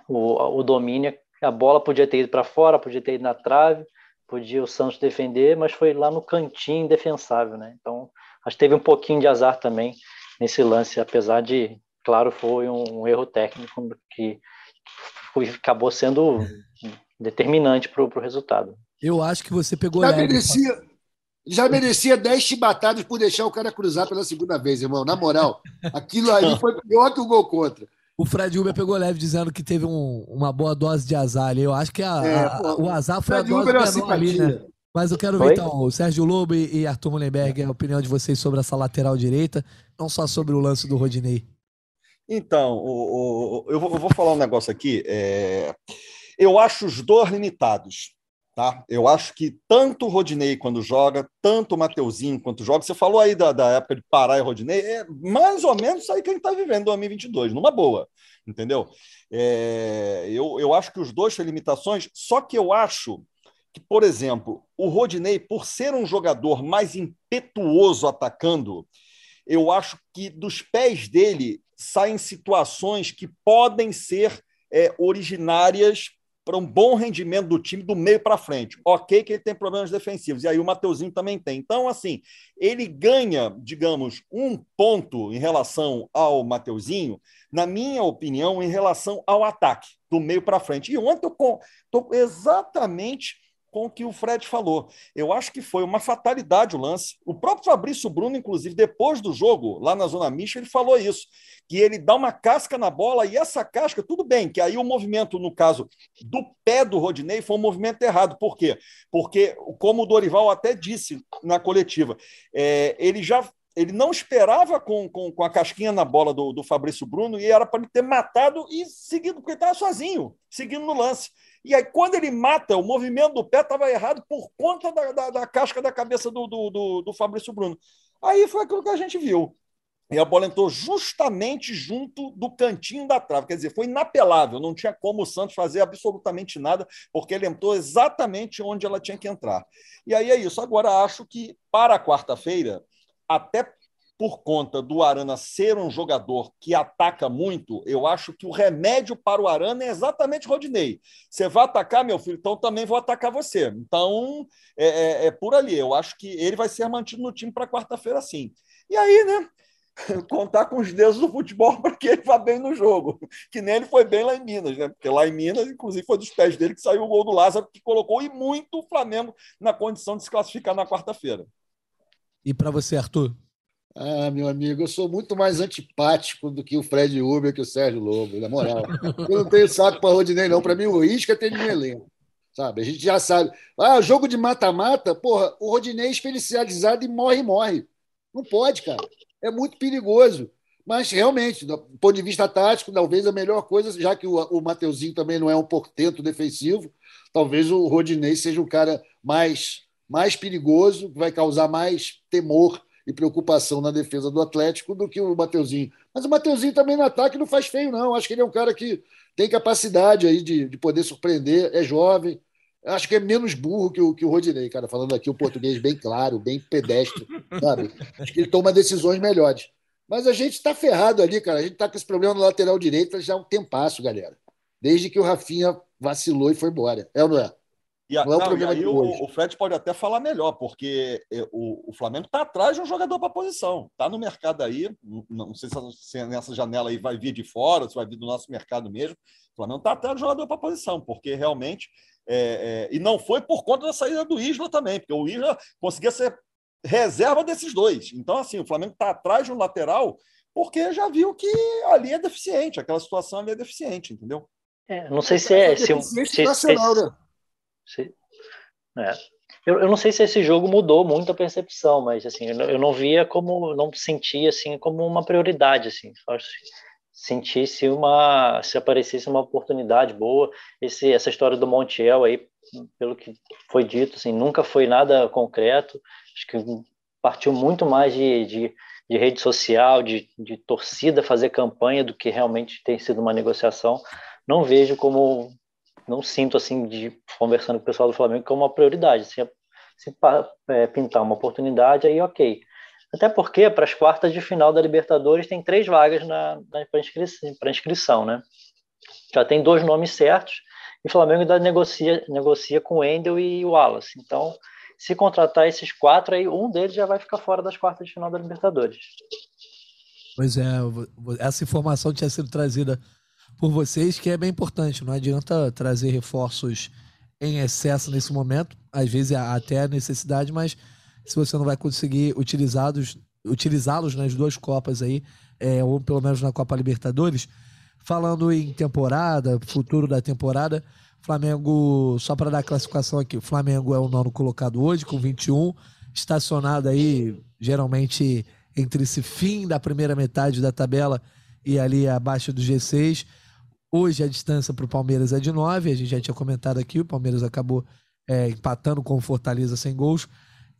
o, o domínio. A bola podia ter ido para fora, podia ter ido na trave, podia o Santos defender, mas foi lá no cantinho indefensável, né? Então, acho que teve um pouquinho de azar também nesse lance, apesar de, claro, foi um, um erro técnico que foi, acabou sendo determinante para o resultado. Eu acho que você pegou. Já merecia, já merecia 10 chibatadas por deixar o cara cruzar pela segunda vez, irmão. Na moral, aquilo aí foi pior que o gol contra. O Fred Uber pegou leve dizendo que teve um, uma boa dose de azar ali. Eu acho que a, é, a, o azar foi Fred a dose Uber é menor ali, né? Mas eu quero ver, então, o Sérgio Lobo e Arthur Mullenberg, a opinião de vocês sobre essa lateral direita, não só sobre o lance do Rodinei. Então, o, o, eu, vou, eu, vou, falar um negócio aqui. É, eu acho os dois limitados. Tá? Eu acho que tanto o Rodinei quando joga, tanto o Mateuzinho quando joga, você falou aí da, da época de Pará e Rodinei, é mais ou menos isso aí que a gente está vivendo em 2022, numa boa, entendeu? É, eu, eu acho que os dois têm limitações, só que eu acho que, por exemplo, o Rodinei, por ser um jogador mais impetuoso atacando, eu acho que dos pés dele saem situações que podem ser é, originárias para um bom rendimento do time do meio para frente. Ok que ele tem problemas defensivos, e aí o Mateuzinho também tem. Então, assim, ele ganha, digamos, um ponto em relação ao Mateuzinho, na minha opinião, em relação ao ataque, do meio para frente. E ontem eu estou exatamente com o que o Fred falou. Eu acho que foi uma fatalidade o lance. O próprio Fabrício Bruno, inclusive, depois do jogo, lá na Zona Mista, ele falou isso, que ele dá uma casca na bola e essa casca, tudo bem, que aí o movimento, no caso do pé do Rodinei, foi um movimento errado. Por quê? Porque, como o Dorival até disse na coletiva, é, ele já ele não esperava com, com, com, a casquinha na bola do, do Fabrício Bruno e era para ele ter matado e seguido, porque ele estava sozinho, seguindo no lance. E aí, quando ele mata, o movimento do pé estava errado por conta da, da, da, casca da cabeça do, do, do, do Fabrício Bruno. Aí foi aquilo que a gente viu. E a bola entrou justamente junto do cantinho da trave. Quer dizer, foi inapelável, não tinha como o Santos fazer absolutamente nada, porque ele entrou exatamente onde ela tinha que entrar. E aí é isso. Agora, acho que para quarta-feira, até por conta do Arana ser um jogador que ataca muito, eu acho que o remédio para o Arana é exatamente Rodinei. Você vai atacar, meu filho, então também vou atacar você. Então, é, é, é por ali. Eu acho que ele vai ser mantido no time para quarta-feira, sim. E aí, né? <laughs> Contar com os dedos do futebol <laughs> para que ele vá bem no jogo. Que nem ele foi bem lá em Minas, né? Porque lá em Minas, inclusive, foi dos pés dele que saiu o gol do Lázaro, que colocou e muito o Flamengo na condição de se classificar na quarta-feira. E para você, Arthur? Ah, meu amigo, eu sou muito mais antipático do que o Fred Uber, que o Sérgio Lobo, na moral. Eu não tenho saco para Rodinei, não. Para mim, o Isca tem de elenco. Sabe? A gente já sabe. Ah, jogo de mata-mata, porra, o Rodinei é especializado e morre, morre. Não pode, cara. É muito perigoso. Mas, realmente, do ponto de vista tático, talvez a melhor coisa, já que o, o Mateuzinho também não é um portento defensivo, talvez o Rodinei seja um cara mais, mais perigoso, que vai causar mais temor e preocupação na defesa do Atlético do que o Mateuzinho. Mas o Mateuzinho também no ataque não faz feio, não. Acho que ele é um cara que tem capacidade aí de, de poder surpreender, é jovem. Acho que é menos burro que o, que o Rodinei, cara, falando aqui o português bem claro, bem pedestre, sabe? Acho que ele toma decisões melhores. Mas a gente está ferrado ali, cara. A gente está com esse problema no lateral direito já há um tempasso, galera. Desde que o Rafinha vacilou e foi embora. É ou não é? E, a, não, não, e aí o, o, Fred pode até falar melhor, porque é, o, o Flamengo está atrás de um jogador para posição. Está no mercado aí, não, sei se nessa janela aí vai vir de fora, se vai vir do nosso mercado mesmo. O Flamengo está atrás de um jogador para posição, porque realmente. É, é, e não foi por conta da saída do Isla também, porque o Isla conseguia ser reserva desses dois. Então, assim, o Flamengo está atrás de um lateral porque já viu que ali é deficiente, aquela situação ali é deficiente, entendeu? É, não sei se é. Se, se, se, é. Eu, eu, não sei se esse jogo mudou muito a percepção, mas assim, eu não, eu não via como, não sentia assim como uma prioridade, assim. Sentisse uma, se aparecesse uma oportunidade boa, esse, essa história do Montiel aí, pelo que foi dito, assim, nunca foi nada concreto. Acho que partiu muito mais de, de, de rede social, de, de torcida fazer campanha do que realmente tem sido uma negociação. Não vejo como não sinto assim de conversando com o pessoal do Flamengo como uma prioridade. Se, é, pintar uma oportunidade, aí ok. Até porque para as quartas de final da Libertadores tem três vagas para inscrição, inscrição, né? Já tem dois nomes certos e o Flamengo ainda negocia, negocia com o Endel e o Wallace. Então, se contratar esses quatro, aí um deles já vai ficar fora das quartas de final da Libertadores. Pois é, essa informação tinha sido trazida por vocês, que é bem importante. Não adianta trazer reforços em excesso nesse momento, às vezes até a necessidade, mas se você não vai conseguir utilizá-los utilizá-los nas duas Copas aí, é, ou pelo menos na Copa Libertadores. Falando em temporada, futuro da temporada, Flamengo, só para dar a classificação aqui, o Flamengo é o nono colocado hoje, com 21, estacionado aí, geralmente entre esse fim da primeira metade da tabela e ali abaixo do G6. Hoje a distância para o Palmeiras é de 9, a gente já tinha comentado aqui, o Palmeiras acabou é, empatando com o Fortaleza sem gols.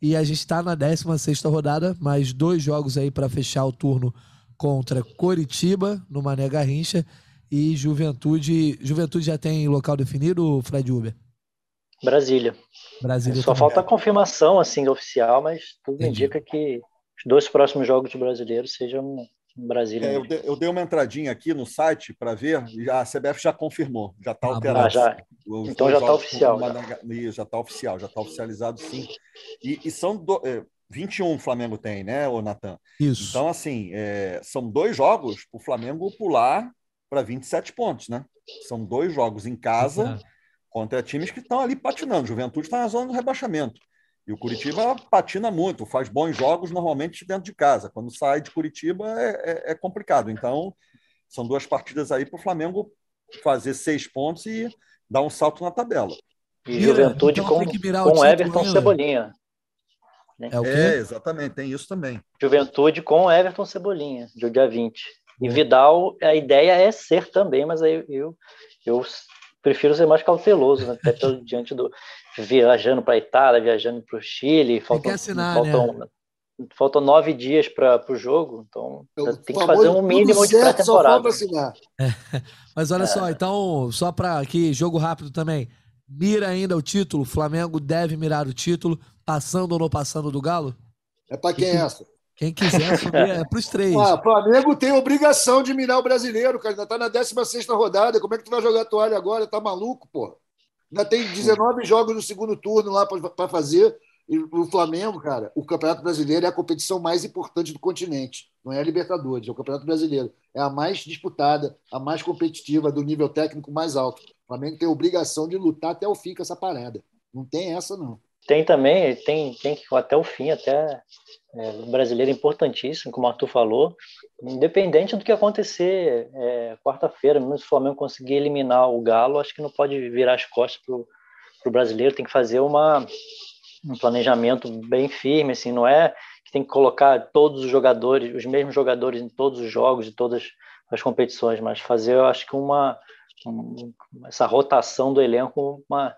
E a gente está na 16 rodada, mais dois jogos aí para fechar o turno contra Coritiba, no Mané Garrincha, e Juventude. Juventude já tem local definido, Fred Uber? Brasília. Brasília Só também. falta a confirmação assim oficial, mas tudo Entendi. indica que os dois próximos jogos de brasileiro sejam Brasília. É, eu, dei, eu, dei, uma entradinha aqui no site para ver, e a CBF já confirmou, já está ah, alterado. Ah, já. Os então já está oficial. Já está oficial, já está oficializado sim. E, e são do, é, 21 o Flamengo tem, né, o Natan? Isso. Então, assim, é, são dois jogos para o Flamengo pular para 27 pontos, né? São dois jogos em casa contra times que estão ali patinando. Juventude está na zona do rebaixamento. E o Curitiba patina muito, faz bons jogos normalmente dentro de casa. Quando sai de Curitiba é, é, é complicado. Então, são duas partidas aí para o Flamengo fazer seis pontos e dar um salto na tabela. E Juventude então com, com Everton ainda. Cebolinha. Né? É, o quê? é, exatamente, tem isso também. Juventude com Everton Cebolinha, de dia 20. E Vidal, a ideia é ser também, mas aí eu, eu prefiro ser mais cauteloso, né? até pelo, diante do viajando para a Itália, viajando para o Chile, faltam, tem assinar, faltam, né? faltam nove dias para o jogo, então eu, tem que fazer um mínimo de pré-temporada. É, mas olha é. só, então, só para aqui, jogo rápido também. Mira ainda o título, Flamengo deve mirar o título, passando ou não passando do Galo? É para quem é essa? Quem quiser subir é para os três. Ah, Flamengo tem obrigação de mirar o brasileiro, cara. Ainda tá na 16 rodada. Como é que tu vai jogar toalha agora? Tá maluco, pô? Ainda tem 19 jogos no segundo turno lá para fazer. E o Flamengo, cara, o Campeonato Brasileiro é a competição mais importante do continente. Não é a Libertadores, é o Campeonato Brasileiro. É a mais disputada, a mais competitiva, do nível técnico mais alto. O Flamengo tem a obrigação de lutar até o fim com essa parada. Não tem essa, não. Tem também, tem, tem que até o fim, até é, brasileiro é importantíssimo, como o Arthur falou, independente do que acontecer é, quarta-feira, mesmo se o Flamengo conseguir eliminar o Galo, acho que não pode virar as costas para o brasileiro, tem que fazer uma, um planejamento bem firme, assim, não é que tem que colocar todos os jogadores, os mesmos jogadores em todos os jogos, de todas as competições, mas fazer, eu acho que uma, um, essa rotação do elenco, uma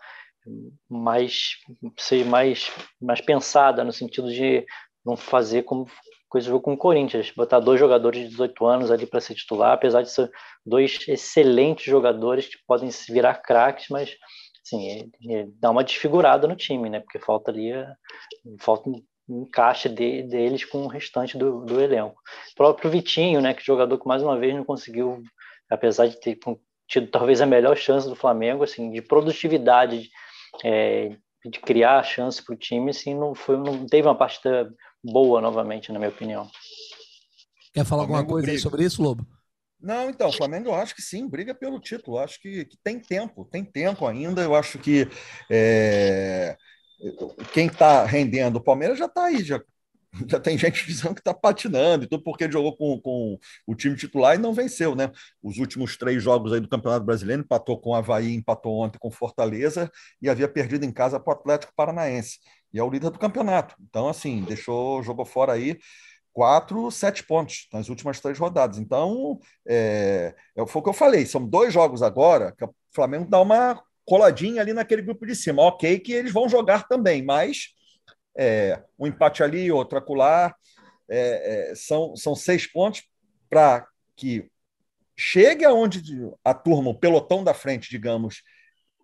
mais ser mais mais pensada no sentido de não fazer como coisa com o Corinthians, botar dois jogadores de 18 anos ali para ser titular, apesar de ser dois excelentes jogadores que podem se virar craques, mas assim, é, é, dá uma desfigurada no time, né? Porque falta ali falta um encaixe de, deles com o restante do, do elenco. O próprio Vitinho, né, que jogador que mais uma vez não conseguiu, apesar de ter tido talvez a melhor chance do Flamengo, assim, de produtividade, é, de criar chance para o time, assim, não, foi, não teve uma partida boa novamente, na minha opinião. Quer falar alguma coisa briga. sobre isso, Lobo? Não, então, o Flamengo eu acho que sim, briga pelo título. Eu acho que, que, tem tempo, tem tempo ainda. Eu acho que é, quem está rendendo, o Palmeiras já está aí, já <laughs> já tem gente dizendo que está patinando e tudo porque jogou com, com o time titular e não venceu, né? Os últimos três jogos aí do Campeonato Brasileiro, empatou com o Havaí, empatou ontem com Fortaleza e havia perdido em casa para o Atlético Paranaense. E é o líder do campeonato. Então, assim, deixou, jogou fora aí quatro, sete pontos nas últimas três rodadas. Então, é, é, foi o que eu falei, são dois jogos agora que o Flamengo dá uma coladinha ali naquele grupo de cima. Ok que eles vão jogar também, mas é, um empate ali, outro acolá, é, é, são, são seis pontos para que chegue aonde a turma, o pelotão da frente, digamos,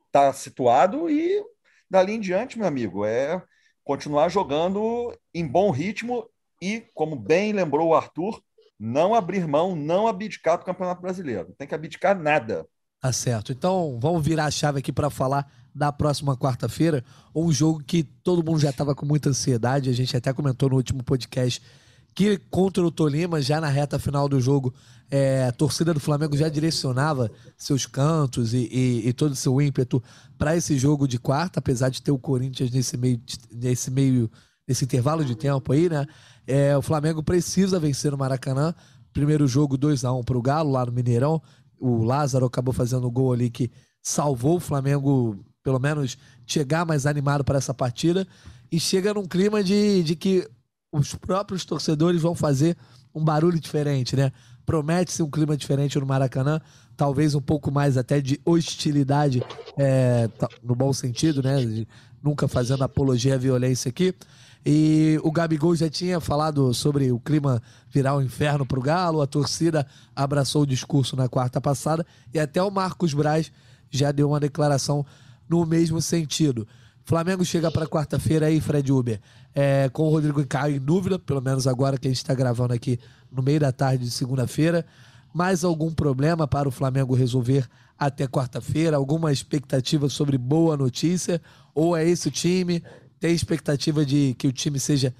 está situado e dali em diante, meu amigo, é continuar jogando em bom ritmo e, como bem lembrou o Arthur, não abrir mão, não abdicar do Campeonato Brasileiro. Não tem que abdicar nada. Tá certo. Então, vamos virar a chave aqui para falar da próxima quarta-feira, um jogo que todo mundo já estava com muita ansiedade, a gente até comentou no último podcast que contra o Tolima, já na reta final do jogo, é, a torcida do Flamengo já direcionava seus cantos e, e, e todo o seu ímpeto para esse jogo de quarta, apesar de ter o Corinthians nesse meio, nesse meio, nesse intervalo de tempo aí, né? É, o Flamengo precisa vencer no Maracanã. Primeiro jogo 2 a 1 um para o Galo, lá no Mineirão. O Lázaro acabou fazendo o gol ali que salvou o Flamengo, pelo menos, chegar mais animado para essa partida. E chega num clima de, de que os próprios torcedores vão fazer um barulho diferente, né? Promete-se um clima diferente no Maracanã, talvez um pouco mais até de hostilidade, é, no bom sentido, né? De, nunca fazendo apologia à violência aqui. E o Gabigol já tinha falado sobre o clima virar um inferno para o Galo, a torcida abraçou o discurso na quarta passada e até o Marcos Braz já deu uma declaração no mesmo sentido. Flamengo chega para quarta-feira aí, Fred Uber, é, com o Rodrigo Caio em dúvida, pelo menos agora que a gente está gravando aqui no meio da tarde de segunda-feira. Mais algum problema para o Flamengo resolver até quarta-feira? Alguma expectativa sobre boa notícia? Ou é esse o time? Tem expectativa de que o time seja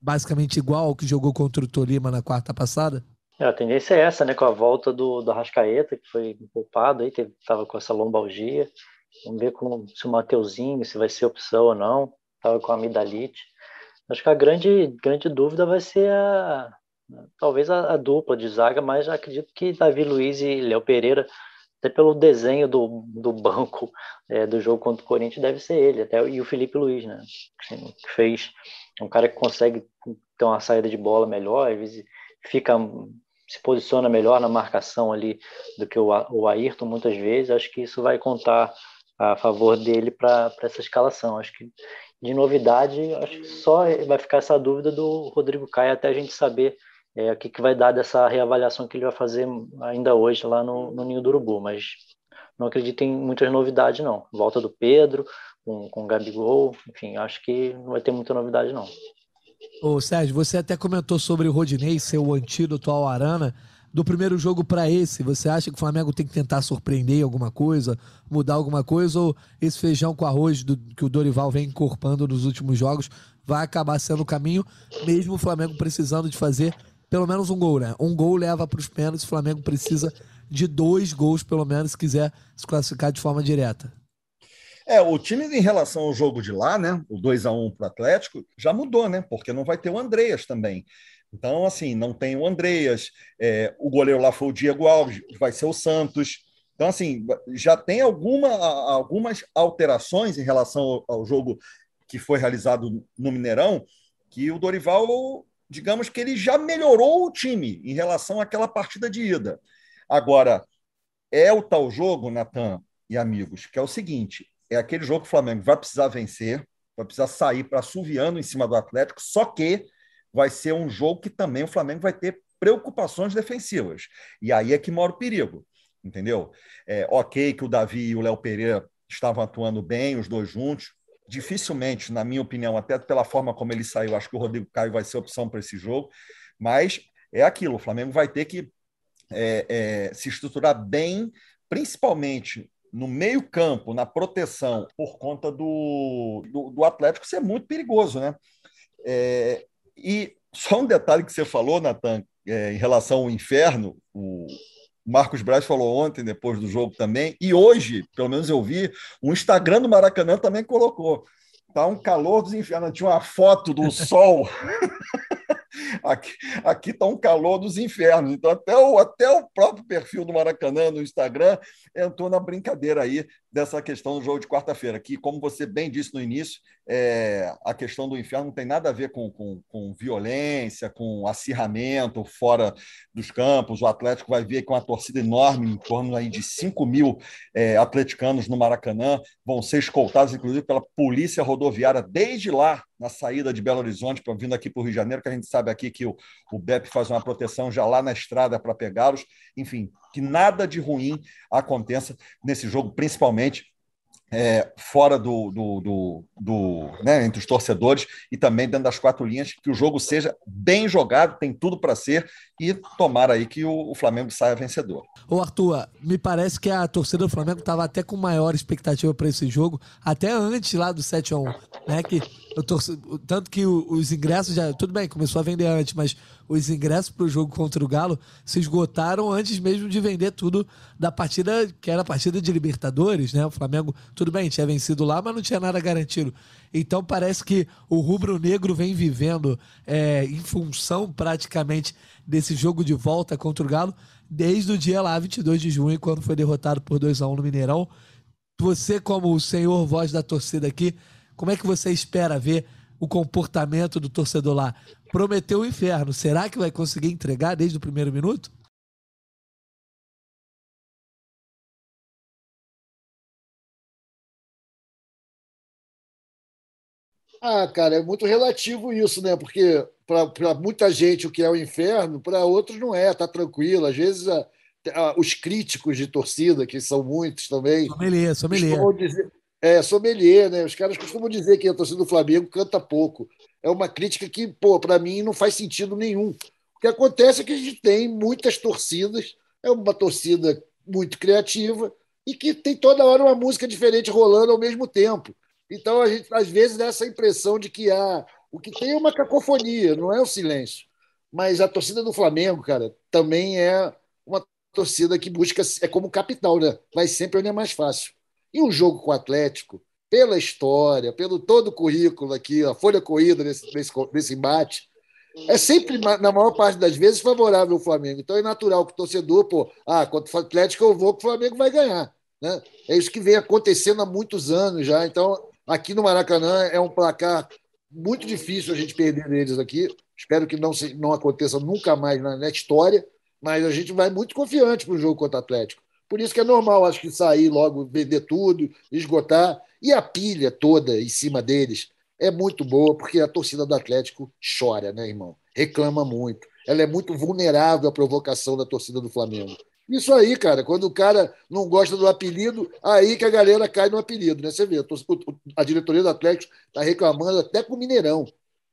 basicamente igual ao que jogou contra o Tolima na quarta passada? É, a tendência é essa, né? Com a volta do, do Arrascaeta, que foi poupado aí, estava com essa lombalgia. Vamos ver como, se o Mateuzinho, se vai ser opção ou não. Estava com a amidalite. Acho que a grande, grande dúvida vai ser a, talvez a, a, dupla de zaga, mas acredito que Davi Luiz e Léo Pereira até pelo desenho do, do banco é, do jogo contra o Corinthians, deve ser ele, até e o Felipe Luiz, né? Assim, que fez um cara que consegue ter uma saída de bola melhor, às vezes fica se posiciona melhor na marcação ali do que o, o Ayrton muitas vezes. Acho que isso vai contar a favor dele para essa escalação. Acho que de novidade, acho que só vai ficar essa dúvida do Rodrigo Caio até a gente saber é, o que, que vai dar dessa reavaliação que ele vai fazer ainda hoje lá no, no Ninho do Urubu, mas não acredito em muitas novidades, não. Volta do Pedro, com, com o Gabigol, enfim, acho que não vai ter muita novidade, não. Ô Sérgio, você até comentou sobre o Rodinei ser o antídoto ao Arana. Do primeiro jogo para esse, você acha que o Flamengo tem que tentar surpreender alguma coisa, mudar alguma coisa, ou esse feijão com arroz do, que o Dorival vem encorpando nos últimos jogos vai acabar sendo o caminho, mesmo o Flamengo precisando de fazer pelo menos um gol, né? Um gol leva para os pênaltis, o Flamengo precisa de dois gols, pelo menos, se quiser se classificar de forma direta. É, o time em relação ao jogo de lá, né? O 2 a 1 para o Atlético, já mudou, né? Porque não vai ter o Andreas também. Então, assim, não tem o Andreas, é, o goleiro lá foi o Diego Alves, vai ser o Santos. Então, assim, já tem alguma, algumas alterações em relação ao, ao jogo que foi realizado no Mineirão, que o Dorival digamos que ele já melhorou o time em relação àquela partida de ida. Agora, é o tal jogo, Natan e amigos, que é o seguinte: é aquele jogo que o Flamengo vai precisar vencer, vai precisar sair para suviando em cima do Atlético, só que vai ser um jogo que também o Flamengo vai ter preocupações defensivas. E aí é que mora o perigo, entendeu? É, ok que o Davi e o Léo Pereira estavam atuando bem, os dois juntos, dificilmente, na minha opinião, até pela forma como ele saiu, acho que o Rodrigo Caio vai ser opção para esse jogo, mas é aquilo, o Flamengo vai ter que é, é, se estruturar bem, principalmente no meio campo, na proteção, por conta do, do, do Atlético ser muito perigoso, né? É, e só um detalhe que você falou, Natan, é, em relação ao inferno, o, Marcos Braz falou ontem, depois do jogo também, e hoje, pelo menos eu vi, o Instagram do Maracanã também colocou. Tá um calor dos infernos. Tinha uma foto do <laughs> sol. <laughs> aqui, aqui tá um calor dos infernos. Então, até o, até o próprio perfil do Maracanã no Instagram entrou na brincadeira aí dessa questão do jogo de quarta-feira, que, como você bem disse no início, é, a questão do inferno não tem nada a ver com, com, com, violência, com acirramento fora dos campos. O Atlético vai ver com uma torcida enorme, em torno aí de 5 mil é, atleticanos no Maracanã, vão ser escoltados, inclusive, pela Polícia Rodoviária desde lá, na saída de Belo Horizonte, vindo aqui para o Rio de Janeiro, que a gente sabe aqui que o, o BEP faz uma proteção já lá na estrada para pegá-los. Enfim, que nada de ruim aconteça nesse jogo, principalmente é, fora do, do, do, do né, entre os torcedores e também dentro das quatro linhas, que o jogo seja bem jogado, tem tudo para ser, e tomara aí que o, o, Flamengo saia vencedor. Ô Arthur, me parece que a torcida do Flamengo estava até com maior expectativa para esse jogo, até antes lá do 7 a 1 né? Que torce, tanto que os ingressos já. Tudo bem, começou a vender antes, mas os ingressos para o jogo contra o Galo se esgotaram antes mesmo de vender tudo da partida, que era a partida de Libertadores, né? O Flamengo, tudo bem, tinha vencido lá, mas não tinha nada garantido. Então parece que o rubro-negro vem vivendo é, em função praticamente desse jogo de volta contra o Galo desde o dia lá, 22 de junho, quando foi derrotado por 2 a 1 no Mineirão. Você, como o senhor voz da torcida aqui, como é que você espera ver o comportamento do torcedor lá? Prometeu o inferno. Será que vai conseguir entregar desde o primeiro minuto? Ah, cara, é muito relativo isso, né? Porque para muita gente o que é o inferno, para outros não é, tá tranquilo. Às vezes a, a, os críticos de torcida, que são muitos também. Sommelier, sommelier. Dizer, é, sommelier, né? Os caras costumam dizer que a torcida do Flamengo canta pouco. É uma crítica que, pô, para mim não faz sentido nenhum. O que acontece é que a gente tem muitas torcidas, é uma torcida muito criativa e que tem toda hora uma música diferente rolando ao mesmo tempo. Então a gente às vezes dá essa impressão de que há o que tem é uma cacofonia, não é o silêncio. Mas a torcida do Flamengo, cara, também é uma torcida que busca é como capital, né? Vai sempre onde é mais fácil. E um jogo com o Atlético, pela história, pelo todo o currículo aqui, a folha corrida desse, desse, desse embate, é sempre, na maior parte das vezes, favorável ao Flamengo. Então é natural que o torcedor, pô, ah, contra o Atlético eu vou que o Flamengo vai ganhar. Né? É isso que vem acontecendo há muitos anos já. Então, aqui no Maracanã é um placar muito difícil a gente perder deles aqui. Espero que não, se, não aconteça nunca mais na, na história, mas a gente vai muito confiante para o jogo contra o Atlético. Por isso que é normal, acho que sair logo, vender tudo, esgotar. E a pilha toda em cima deles é muito boa, porque a torcida do Atlético chora, né, irmão? Reclama muito. Ela é muito vulnerável à provocação da torcida do Flamengo. Isso aí, cara, quando o cara não gosta do apelido, aí que a galera cai no apelido, né? Você vê, a diretoria do Atlético está reclamando até com o Mineirão.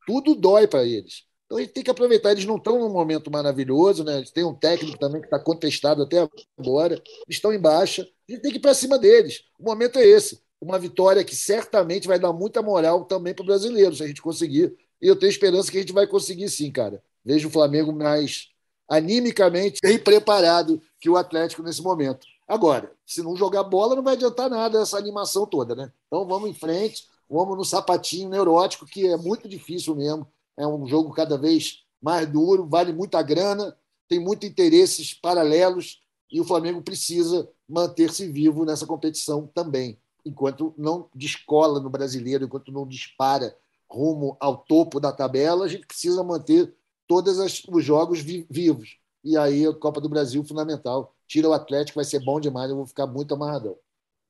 Tudo dói para eles. Então a gente tem que aproveitar. Eles não estão num momento maravilhoso, né? Eles têm um técnico também que está contestado até agora, estão em baixa. A gente tem que ir para cima deles. O momento é esse. Uma vitória que certamente vai dar muita moral também para o brasileiro, se a gente conseguir. E eu tenho esperança que a gente vai conseguir sim, cara. Vejo o Flamengo mais animicamente bem preparado que o Atlético nesse momento. Agora, se não jogar bola, não vai adiantar nada essa animação toda, né? Então vamos em frente, vamos no sapatinho neurótico, que é muito difícil mesmo é um jogo cada vez mais duro, vale muita grana, tem muitos interesses paralelos e o Flamengo precisa manter-se vivo nessa competição também, enquanto não descola no brasileiro, enquanto não dispara rumo ao topo da tabela, a gente precisa manter todos os jogos vivos. E aí a Copa do Brasil fundamental. Tira o Atlético, vai ser bom demais, eu vou ficar muito amarradão.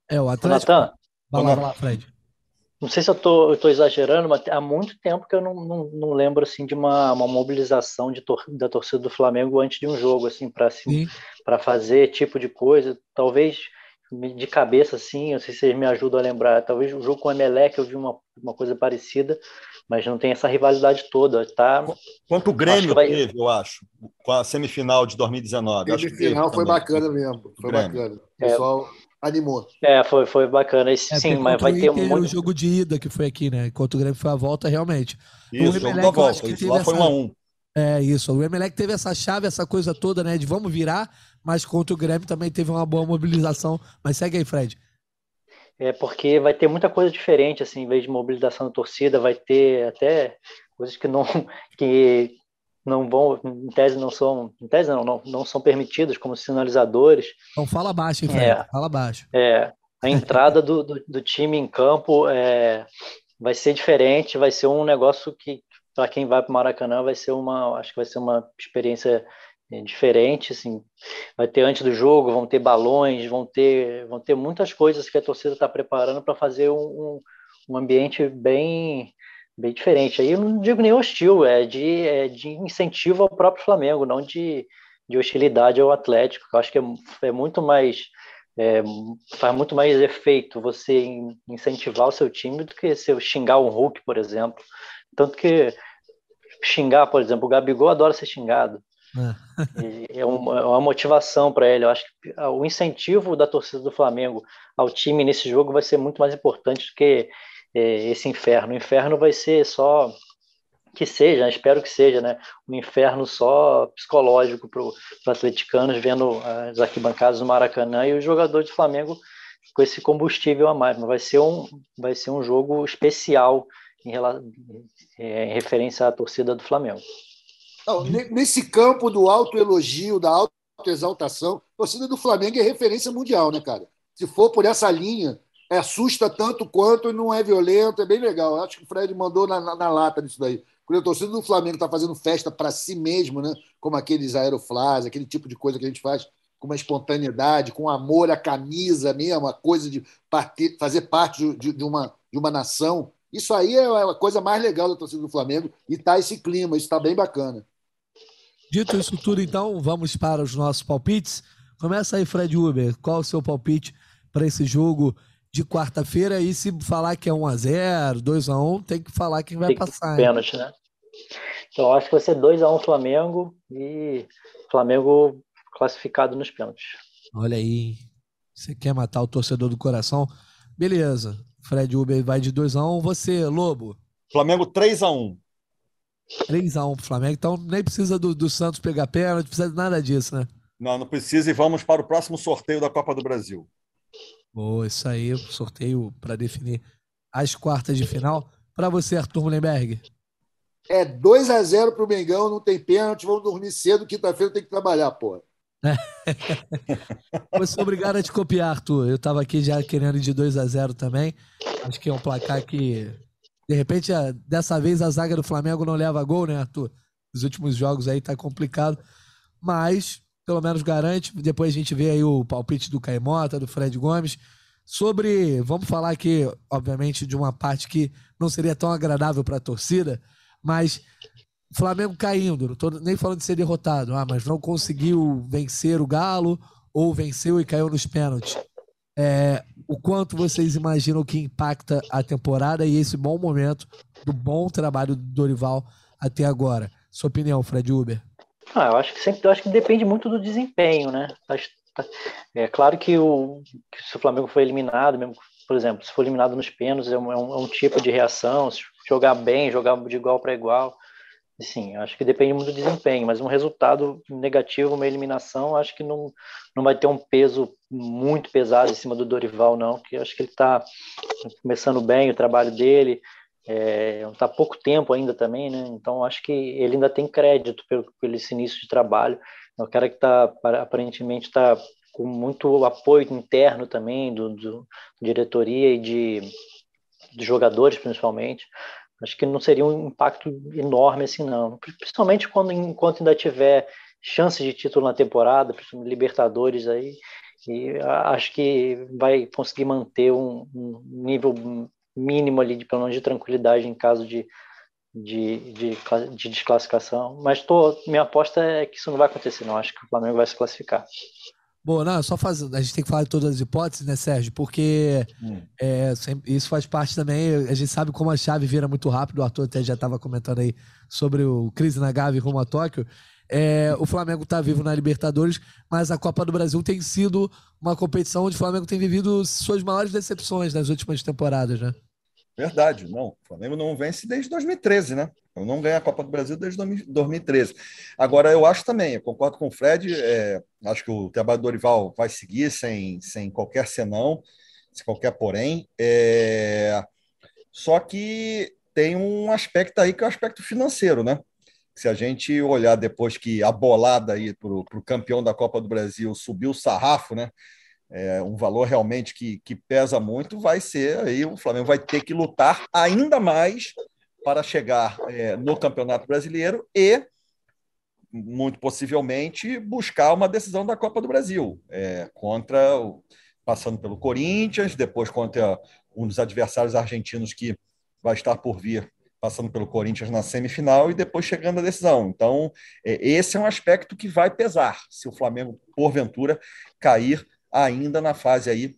É, o Atlético. Natan, vai lá, vai lá, Fred. Não sei se eu tô, estou exagerando, mas há muito tempo que eu não, não, não lembro assim de uma, uma mobilização de tor da torcida do Flamengo antes de um jogo, assim, para assim, fazer tipo de coisa. Talvez de cabeça, assim, não sei se vocês me ajudam a lembrar. Talvez o jogo com o Emelec eu vi uma, uma coisa parecida, mas não tem essa rivalidade toda. Tá? Quanto o Grêmio vai... teve, eu acho, com a semifinal de 2019. A semifinal foi também. bacana mesmo, foi bacana. O pessoal. É animou. É, foi, foi bacana. Esse, é, sim, mas vai ter um monte... o jogo de ida que foi aqui, né? Enquanto o Grêmio foi a volta, realmente. Isso, o jogo da volta. Isso lá essa... foi um a um. É, isso. O Emelec teve essa chave, essa coisa toda, né? De vamos virar, mas contra o Grêmio também teve uma boa mobilização. Mas segue aí, Fred. é porque vai ter muita coisa diferente, assim, em vez de mobilização da torcida, vai ter até coisas que não <laughs> que não vão, em tese não são, em tese não, não, não são permitidas como sinalizadores. Então fala baixo, hein, Fred? É, fala baixo. É, a entrada do, do, do, time em campo é, vai ser diferente, vai ser um negócio que para quem vai para o Maracanã vai ser uma, acho que vai ser uma experiência é, diferente, assim, vai ter antes do jogo, vão ter balões, vão ter, vão ter muitas coisas que a torcida está preparando para fazer um, um, ambiente bem, bem diferente. Aí eu não digo nem hostil, é de, é de incentivo ao próprio Flamengo, não de, de hostilidade ao Atlético. Eu acho que é, é muito mais é, faz muito mais efeito você incentivar o seu time do que se eu xingar um Hulk, por exemplo. Tanto que xingar, por exemplo, o Gabigol adora ser xingado. É, é uma, é uma motivação para ele. Eu acho que o incentivo da torcida do Flamengo ao time nesse jogo vai ser muito mais importante do que esse inferno. O inferno vai ser só que seja, né? espero que seja, né? Um inferno só psicológico para os atleticanos vendo as arquibancadas do Maracanã e os jogadores do Flamengo com esse combustível a mais. Mas vai ser um, vai ser um jogo especial em, em referência à torcida do Flamengo. Não, nesse campo do autoelogio, da autoexaltação, a torcida do Flamengo é referência mundial, né, cara? Se for por essa linha, é, assusta tanto quanto não é violento, é bem legal. Acho que o Fred mandou na, na, na lata nisso daí. Quando a torcida do Flamengo está fazendo festa para si mesmo, né? como aqueles aeroflás, aquele tipo de coisa que a gente faz com uma espontaneidade, com amor à camisa mesmo, a coisa de partir, fazer parte de, de, uma, de uma nação. Isso aí é a coisa mais legal da torcida do Flamengo e tá esse clima, isso está bem bacana. Dito isso tudo, então, vamos para os nossos palpites. Começa aí, Fred Uber. Qual o seu palpite para esse jogo de quarta-feira? E se falar que é 1x0, 2x1, tem que falar quem vai tem passar. Pênalti, né? Então, acho que vai ser 2x1 Flamengo e Flamengo classificado nos pênaltis. Olha aí. Você quer matar o torcedor do coração? Beleza. Fred Uber vai de 2x1. Você, Lobo? Flamengo 3x1. 3x1 pro Flamengo, então nem precisa do, do Santos pegar pênalti, precisa de nada disso, né? Não, não precisa e vamos para o próximo sorteio da Copa do Brasil. Boa, isso aí, sorteio para definir as quartas de final. Para você, Arthur Mullenberg. É 2 a 0 pro Mengão, não tem pênalti, vamos dormir cedo, quinta-feira tem que trabalhar, porra. Vou ser obrigado a te copiar, Arthur. Eu estava aqui já querendo ir de 2 a 0 também. Acho que é um placar que de repente, dessa vez a zaga do Flamengo não leva gol, né, Arthur? Os últimos jogos aí tá complicado. Mas, pelo menos garante. Depois a gente vê aí o palpite do Caimota, do Fred Gomes. Sobre. Vamos falar aqui, obviamente, de uma parte que não seria tão agradável para a torcida, mas Flamengo caindo, não nem falando de ser derrotado, ah, mas não conseguiu vencer o Galo ou venceu e caiu nos pênaltis. É, o quanto vocês imaginam que impacta a temporada e esse bom momento do bom trabalho do Dorival até agora? Sua opinião, Fred Uber? Ah, eu acho que sempre, eu acho que depende muito do desempenho, né? Tá, é claro que, o, que se o Flamengo foi eliminado, mesmo, por exemplo, se for eliminado nos pênaltis, é um, é um, é tipo de reação. Se jogar bem, jogar de igual para igual, Sim, acho que depende muito do desempenho, mas um resultado negativo, uma eliminação, acho que não, não vai ter um peso muito pesado em cima do Dorival, não, que acho que ele está começando bem o trabalho dele, está é, tá pouco tempo ainda também, né? Então acho que ele ainda tem crédito pelo, pelo esse início de trabalho. É um cara que está aparentemente está com muito apoio interno também do, do diretoria e de, de jogadores principalmente. Acho que não seria um impacto enorme assim, não. Principalmente quando, enquanto ainda tiver chances de título na temporada, Libertadores aí, e acho que vai conseguir manter um, um nível mínimo ali, de, pelo menos de tranquilidade em caso de, de, de, de desclassificação. Mas tô, minha aposta é que isso não vai acontecer, não. Acho que o Flamengo vai se classificar. Bom, não, só faz, a gente tem que falar de todas as hipóteses, né, Sérgio? Porque hum. é, isso faz parte também. A gente sabe como a chave vira muito rápido. O Arthur até já estava comentando aí sobre o crise na Gávea rumo a Tóquio. É, o Flamengo está vivo na Libertadores, mas a Copa do Brasil tem sido uma competição onde o Flamengo tem vivido suas maiores decepções nas últimas temporadas, né? Verdade, não. O Flamengo não vence desde 2013, né? Não ganha a Copa do Brasil desde 2013. Agora, eu acho também, eu concordo com o Fred, é, acho que o trabalho do Dorival vai seguir sem, sem qualquer senão. se qualquer porém. É... Só que tem um aspecto aí que é o aspecto financeiro, né? Se a gente olhar depois que a bolada aí para o campeão da Copa do Brasil subiu o sarrafo, né? É um valor realmente que, que pesa muito, vai ser aí o Flamengo vai ter que lutar ainda mais para chegar é, no Campeonato Brasileiro e muito possivelmente buscar uma decisão da Copa do Brasil é, contra passando pelo Corinthians, depois contra um dos adversários argentinos que vai estar por vir, passando pelo Corinthians na semifinal e depois chegando à decisão. Então, é, esse é um aspecto que vai pesar se o Flamengo, porventura, cair ainda na fase aí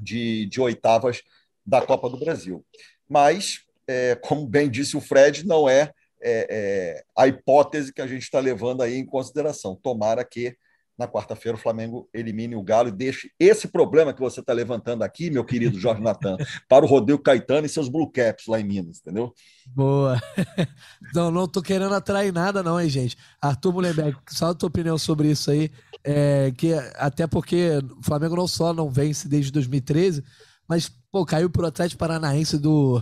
de, de oitavas da Copa do Brasil. Mas, é, como bem disse o Fred, não é, é, é a hipótese que a gente está levando aí em consideração. Tomara que na quarta-feira o Flamengo elimine o Galo e deixe esse problema que você está levantando aqui, meu querido Jorge Natan, <laughs> para o Rodrigo Caetano e seus Blue Caps lá em Minas, entendeu? Boa. <laughs> Não, não tô querendo atrair nada, não, hein, gente. Arthur Mullenberg, só a tua opinião sobre isso aí, é que até porque o Flamengo não só não vence desde 2013, mas, pô, caiu pro Atlético Paranaense do.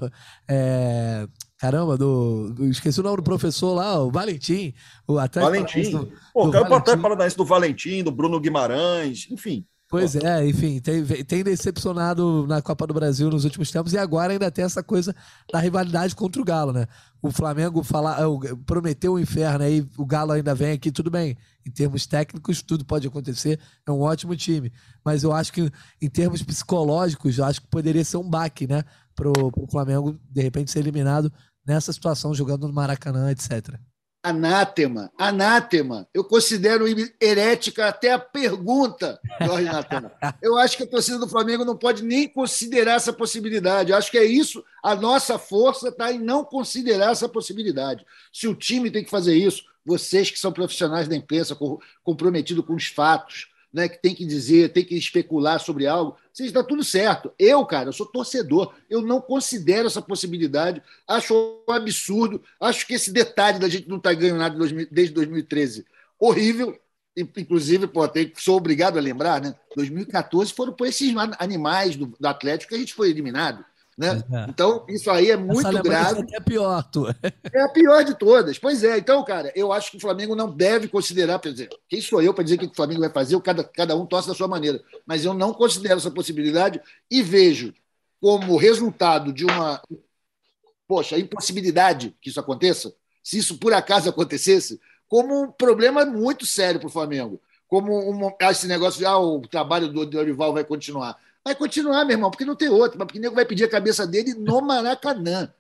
É, Caramba, do, do, Esqueci o nome do professor lá, o Valentim. O Atlético Valentim. Do, Pô, caiu para o Atlético Paranaense do Valentim, do Bruno Guimarães, enfim. Pois é, enfim, tem, tem decepcionado na Copa do Brasil nos últimos tempos e agora ainda tem essa coisa da rivalidade contra o Galo, né? O Flamengo fala, é, prometeu o inferno aí, o Galo ainda vem aqui, tudo bem. Em termos técnicos, tudo pode acontecer, é um ótimo time. Mas eu acho que, em termos psicológicos, eu acho que poderia ser um baque, né? Pro, pro Flamengo, de repente, ser eliminado nessa situação, jogando no Maracanã, etc. Anátema, anátema. Eu considero herética até a pergunta, Jorge Natan. Eu acho que a torcida do Flamengo não pode nem considerar essa possibilidade. Eu acho que é isso. A nossa força está em não considerar essa possibilidade. Se o time tem que fazer isso, vocês que são profissionais da imprensa, comprometidos com os fatos, né, que tem que dizer, tem que especular sobre algo, Sim, está tudo certo. Eu, cara, eu sou torcedor. Eu não considero essa possibilidade. Acho um absurdo. Acho que esse detalhe da gente não estar tá ganhando nada desde 2013 horrível. Inclusive, pô, sou obrigado a lembrar, né? 2014 foram por esses animais do, do Atlético que a gente foi eliminado. Né? É. Então, isso aí é muito Essa grave. É a pior, tu. <laughs> É a pior de todas. Pois é, então, cara, eu acho que o Flamengo não deve considerar, quer dizer, quem sou eu para dizer o que o Flamengo vai fazer? Cada, cada um torce da sua maneira. Mas eu não considero essa possibilidade e vejo como resultado de uma poxa, impossibilidade que isso aconteça, se isso por acaso acontecesse, como um problema muito sério para o Flamengo. Como um, esse negócio de ah, o trabalho do Dorival vai continuar. Vai continuar, meu irmão, porque não tem outro. Porque o nego vai pedir a cabeça dele no Maracanã.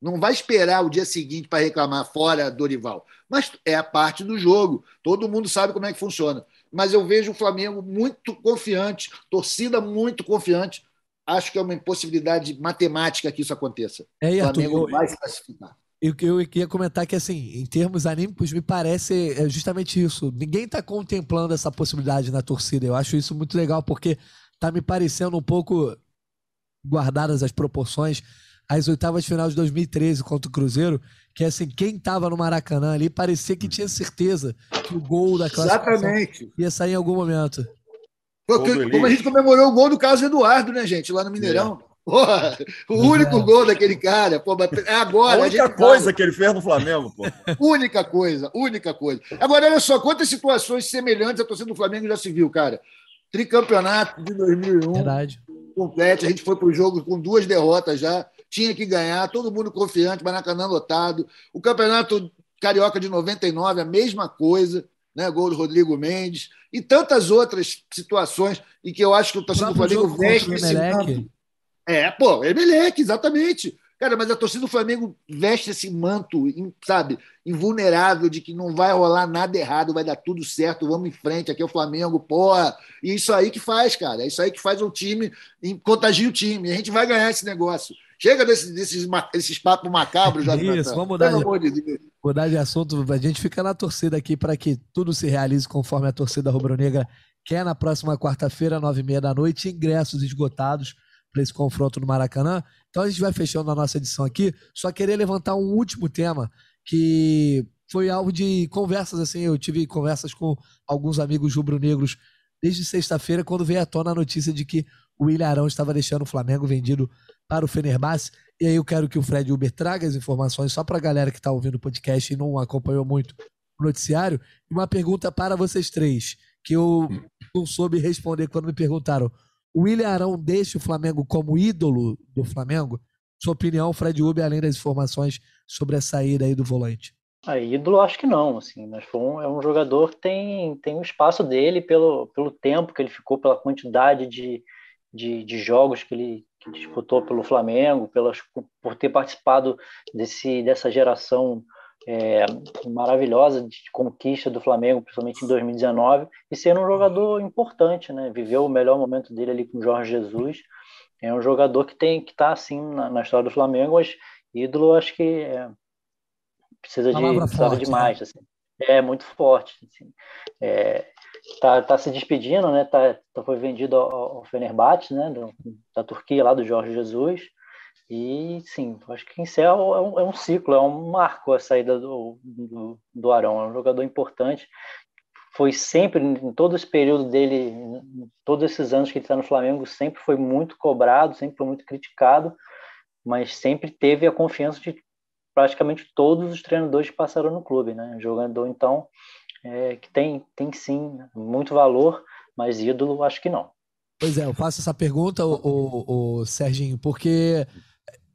Não vai esperar o dia seguinte para reclamar fora Dorival. Mas é a parte do jogo. Todo mundo sabe como é que funciona. Mas eu vejo o Flamengo muito confiante, torcida muito confiante. Acho que é uma impossibilidade matemática que isso aconteça. É, o Flamengo eu, vai se classificar. Eu, eu queria comentar que, assim, em termos anímicos, me parece é justamente isso. Ninguém está contemplando essa possibilidade na torcida. Eu acho isso muito legal, porque tá me parecendo um pouco, guardadas as proporções, as oitavas de final de 2013 contra o Cruzeiro, que assim, quem tava no Maracanã ali parecia que tinha certeza que o gol da classificação Exatamente. ia sair em algum momento. Porque, como a gente comemorou o gol do Carlos Eduardo, né, gente, lá no Mineirão. É. Porra, o único é. gol daquele cara, pô, é agora. A única a coisa fala. que ele fez no Flamengo, pô. <laughs> única coisa, única coisa. Agora, olha só, quantas situações semelhantes a torcida do Flamengo já se viu, cara tricampeonato de 2001. Verdade. Completo. A gente foi para o jogo com duas derrotas já. Tinha que ganhar, todo mundo confiante, Maracanã lotado. O campeonato carioca de 99, a mesma coisa. Né, gol do Rodrigo Mendes e tantas outras situações em que eu acho que o torcedor do Flamengo veste esse manto. É, pô, Emelec, exatamente. Cara, mas a torcida do Flamengo veste esse manto, sabe, invulnerável de que não vai rolar nada errado, vai dar tudo certo, vamos em frente, aqui é o Flamengo, porra. E isso aí que faz, cara. É isso aí que faz o time, contagia o time. A gente vai ganhar esse negócio. Chega desses, desses, desses papos macabros, <laughs> já Isso, vamos mudar, de, de mudar de assunto. A gente fica na torcida aqui para que tudo se realize conforme a torcida rubro-negra quer na próxima quarta-feira, nove e meia da noite. Ingressos esgotados para esse confronto no Maracanã. Então a gente vai fechando a nossa edição aqui. Só queria levantar um último tema que foi alvo de conversas assim. Eu tive conversas com alguns amigos rubro-negros desde sexta-feira, quando veio à tona a notícia de que o William Arão estava deixando o Flamengo vendido para o Fenerbahçe. E aí eu quero que o Fred Uber traga as informações só para a galera que está ouvindo o podcast e não acompanhou muito o noticiário. Uma pergunta para vocês três, que eu não soube responder quando me perguntaram. O William Arão deixa o Flamengo como ídolo do Flamengo? Sua opinião, Fred Uber, além das informações sobre a saída aí do volante. A ídolo acho que não, assim, mas um, é um jogador tem, tem um espaço dele pelo, pelo tempo que ele ficou, pela quantidade de, de, de jogos que ele, que disputou pelo Flamengo, pelas, por ter participado desse, dessa geração é, maravilhosa de conquista do Flamengo, principalmente em 2019, e sendo um jogador importante, né? Viveu o melhor momento dele ali com o Jorge Jesus. É um jogador que tem que está assim na, na, história do Flamengo, mas ídolo acho que é, precisa de precisava de mais, né? assim. É muito forte, assim. É, tá, tá se despedindo, né? Tá, tá foi vendido ao, ao Fenerbahçe, né? Do, da Turquia lá do Jorge Jesus. E sim, acho que encerra é um, é um ciclo, é um marco a saída do, do, do Arão. É um jogador importante. Foi sempre, em todo esse período dele, todos esses anos que ele está no Flamengo, sempre foi muito cobrado, sempre foi muito criticado, mas sempre teve a confiança de praticamente todos os treinadores que passaram no clube, né? Jogador, então, é, que tem, tem sim muito valor, mas ídolo acho que não. Pois é, eu faço essa pergunta, o, o, o Serginho, porque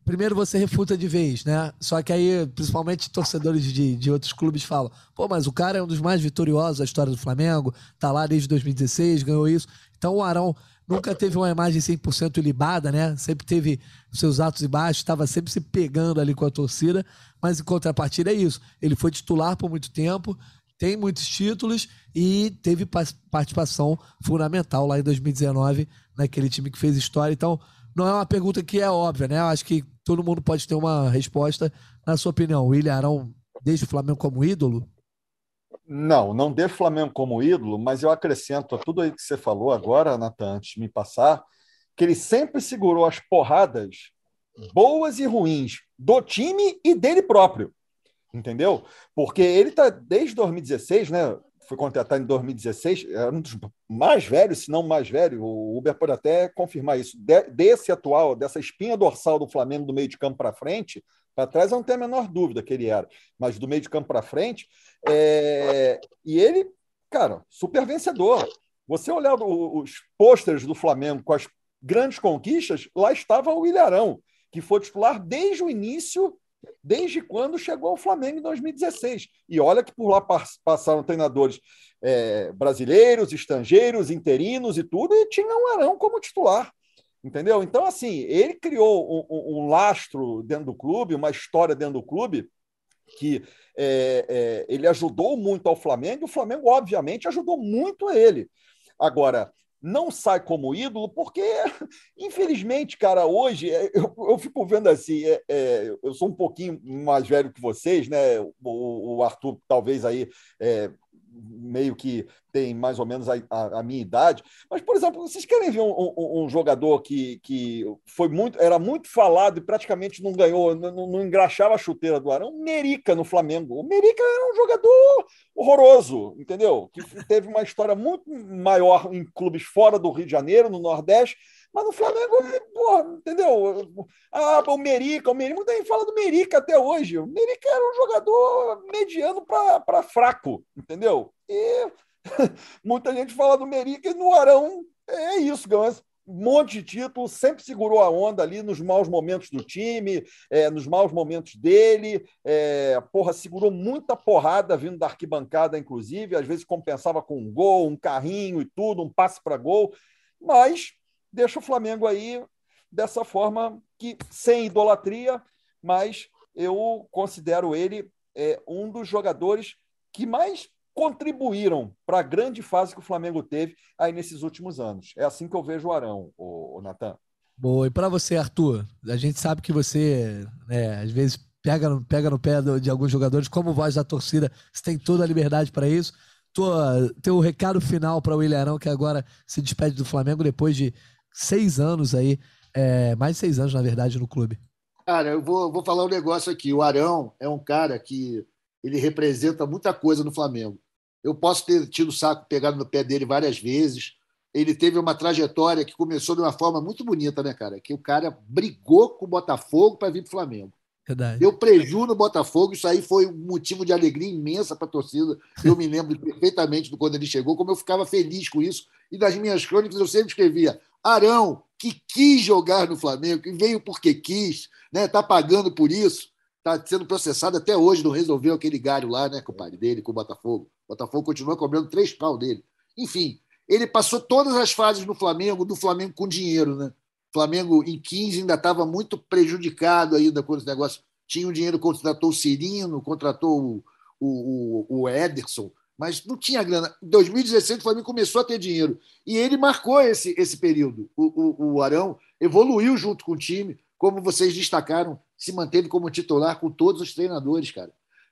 primeiro você refuta de vez, né? Só que aí, principalmente torcedores de, de outros clubes falam: pô, mas o cara é um dos mais vitoriosos da história do Flamengo, tá lá desde 2016, ganhou isso. Então o Arão nunca teve uma imagem 100% ilibada, né? Sempre teve seus altos e baixos, estava sempre se pegando ali com a torcida, mas em contrapartida é isso. Ele foi titular por muito tempo, tem muitos títulos e teve participação fundamental lá em 2019 naquele time que fez história. Então, não é uma pergunta que é óbvia, né? Eu acho que todo mundo pode ter uma resposta. Na sua opinião, o William Arão deixa o Flamengo como ídolo? Não, não deixa o Flamengo como ídolo, mas eu acrescento a tudo aí que você falou agora, Natan, antes de me passar, que ele sempre segurou as porradas boas e ruins do time e dele próprio. Entendeu? Porque ele está desde 2016, né? Foi contratado em 2016, era um dos mais velhos, se não mais velho. O Uber pode até confirmar isso. De, desse atual, dessa espinha dorsal do Flamengo do meio de campo para frente, para trás eu não tenho a menor dúvida que ele era, mas do meio de campo para frente, é... e ele, cara, super vencedor. Você olhar os pôsteres do Flamengo com as grandes conquistas, lá estava o Ilharão, que foi titular desde o início, desde quando chegou ao Flamengo em 2016. E olha que por lá passaram treinadores é, brasileiros, estrangeiros, interinos e tudo, e tinha um Arão como titular. Entendeu? Então, assim, ele criou um, um, lastro dentro do clube, uma história dentro do clube, que é, é, ele ajudou muito ao Flamengo, e o Flamengo, obviamente, ajudou muito ele. Agora, não sai como ídolo, porque, infelizmente, cara, hoje é, eu, eu fico vendo assim, é, é, eu sou um pouquinho mais velho que vocês, né? O, o Arthur talvez aí é, meio que tem mais ou menos a, a, a, minha idade. Mas, por exemplo, vocês querem ver um, um, um, jogador que, que foi muito, era muito falado e praticamente não ganhou, não, não engraxava a chuteira do Arão? Merica no Flamengo. O Merica era um jogador horroroso, entendeu? Que teve uma história muito maior em clubes fora do Rio de Janeiro, no Nordeste, mas no Flamengo, porra, entendeu? Ah, o Merica, o Merica, muita gente fala do Merica até hoje. O Merica era um jogador mediano para fraco, entendeu? E <laughs> muita gente fala do Merica e no Arão é isso, Gans. Um monte de título, sempre segurou a onda ali nos maus momentos do time, é, nos maus momentos dele. É, porra, segurou muita porrada vindo da arquibancada, inclusive. Às vezes compensava com um gol, um carrinho e tudo, um passe para gol. Mas deixa o Flamengo aí dessa forma que sem idolatria, mas eu considero ele é, um dos jogadores que mais contribuíram para a grande fase que o Flamengo teve aí nesses últimos anos. É assim que eu vejo o Arão, o, o Natan. Boa. E para você, Arthur, a gente sabe que você, né, às vezes, pega no, pega no pé de alguns jogadores, como voz da torcida, você tem toda a liberdade para isso. Tua, teu recado final para o William Arão, que agora se despede do Flamengo depois de seis anos aí, é, mais de seis anos, na verdade, no clube. Cara, eu vou, vou falar um negócio aqui. O Arão é um cara que ele representa muita coisa no Flamengo. Eu posso ter tido o saco pegado no pé dele várias vezes, ele teve uma trajetória que começou de uma forma muito bonita, né, cara? Que o cara brigou com o Botafogo para vir para o Flamengo. Verdade. Deu preju no Botafogo, isso aí foi um motivo de alegria imensa para a torcida. Eu me lembro <laughs> perfeitamente de quando ele chegou, como eu ficava feliz com isso. E das minhas crônicas eu sempre escrevia: Arão, que quis jogar no Flamengo, que veio porque quis, né? Tá pagando por isso, tá sendo processado até hoje, não resolveu aquele galho lá, né, com o pai dele, com o Botafogo. O Botafogo continua cobrando três pau dele. Enfim, ele passou todas as fases no Flamengo, do Flamengo com dinheiro, né? Flamengo, em 15, ainda estava muito prejudicado ainda com esse negócio. Tinha o dinheiro, contratou o Cirino, contratou o, o, o Ederson, mas não tinha grana. Em 2016, o Flamengo começou a ter dinheiro. E ele marcou esse, esse período. O, o, o Arão evoluiu junto com o time, como vocês destacaram, se manteve como titular com todos os treinadores, cara.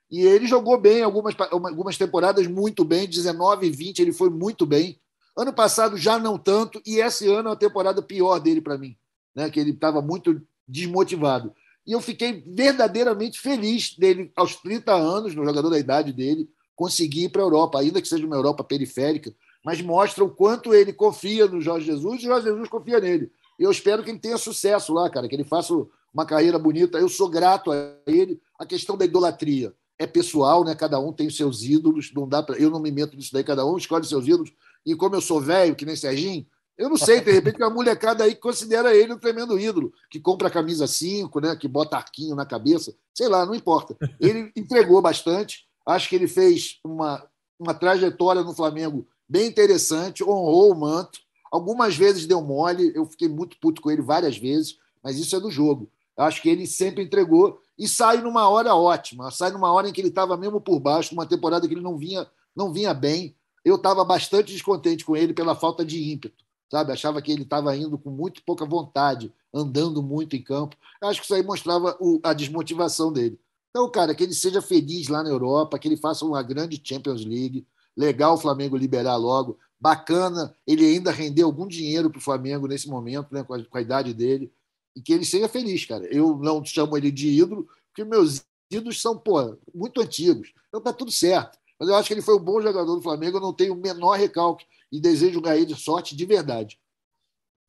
E ele jogou bem algumas, algumas temporadas, muito bem. 19 e 20, ele foi muito bem. Ano passado já não tanto, e esse ano é a temporada pior dele para mim, né? que ele estava muito desmotivado. E eu fiquei verdadeiramente feliz dele, aos 30 anos, no jogador da idade dele, conseguir ir para a Europa, ainda que seja uma Europa periférica, mas mostra o quanto ele confia no Jorge Jesus e o Jorge Jesus confia nele. Eu espero que ele tenha sucesso lá, cara, que ele faça uma carreira bonita. Eu sou grato a ele. A questão da idolatria é pessoal, né? Cada um tem os seus ídolos, não dá para eu não me meto nisso daí, cada um escolhe seus ídolos. E como eu sou velho, que nem Serginho, eu não sei, de repente, uma molecada aí que considera ele um tremendo ídolo, que compra camisa 5, né, que bota arquinho na cabeça, sei lá, não importa. Ele entregou bastante, acho que ele fez uma, uma trajetória no Flamengo bem interessante, honrou o manto, algumas vezes deu mole, eu fiquei muito puto com ele várias vezes, mas isso é do jogo. Acho que ele sempre entregou e sai numa hora ótima, sai numa hora em que ele estava mesmo por baixo, numa temporada que ele não vinha, não vinha bem, eu estava bastante descontente com ele pela falta de ímpeto, sabe? Achava que ele estava indo com muito pouca vontade, andando muito em campo. Acho que isso aí mostrava o, a desmotivação dele. Então, cara, que ele seja feliz lá na Europa, que ele faça uma grande Champions League. Legal o Flamengo liberar logo. Bacana ele ainda render algum dinheiro para o Flamengo nesse momento, né, com a, com a idade dele. E que ele seja feliz, cara. Eu não chamo ele de ídolo, porque meus ídolos são, pô, muito antigos. Então tá tudo certo. Mas eu acho que ele foi um bom jogador do Flamengo, eu não tenho o menor recalque e desejo ganhar de sorte de verdade.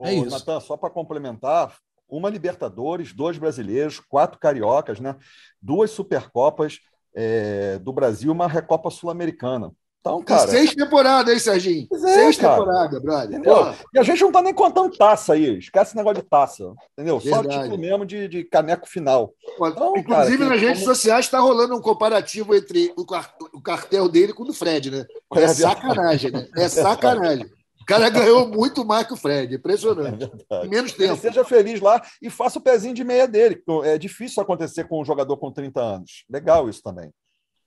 É Ô, isso. Natan, só para complementar, uma Libertadores, dois brasileiros, quatro cariocas, né? duas Supercopas é, do Brasil uma Recopa Sul-Americana. Então, cara. seis temporadas, hein, Serginho? É, seis temporadas, brother. E a gente não tá nem contando taça aí. Esquece esse negócio de taça. Entendeu? Verdade. Só título mesmo de, de caneco final. Então, Inclusive, cara, nas redes como... sociais está rolando um comparativo entre o cartel dele com o do Fred, né? É, é sacanagem, né? É sacanagem. O cara ganhou muito mais que o Fred. Impressionante. É menos tempo. Ele seja feliz lá e faça o pezinho de meia dele. É difícil acontecer com um jogador com 30 anos. Legal isso também.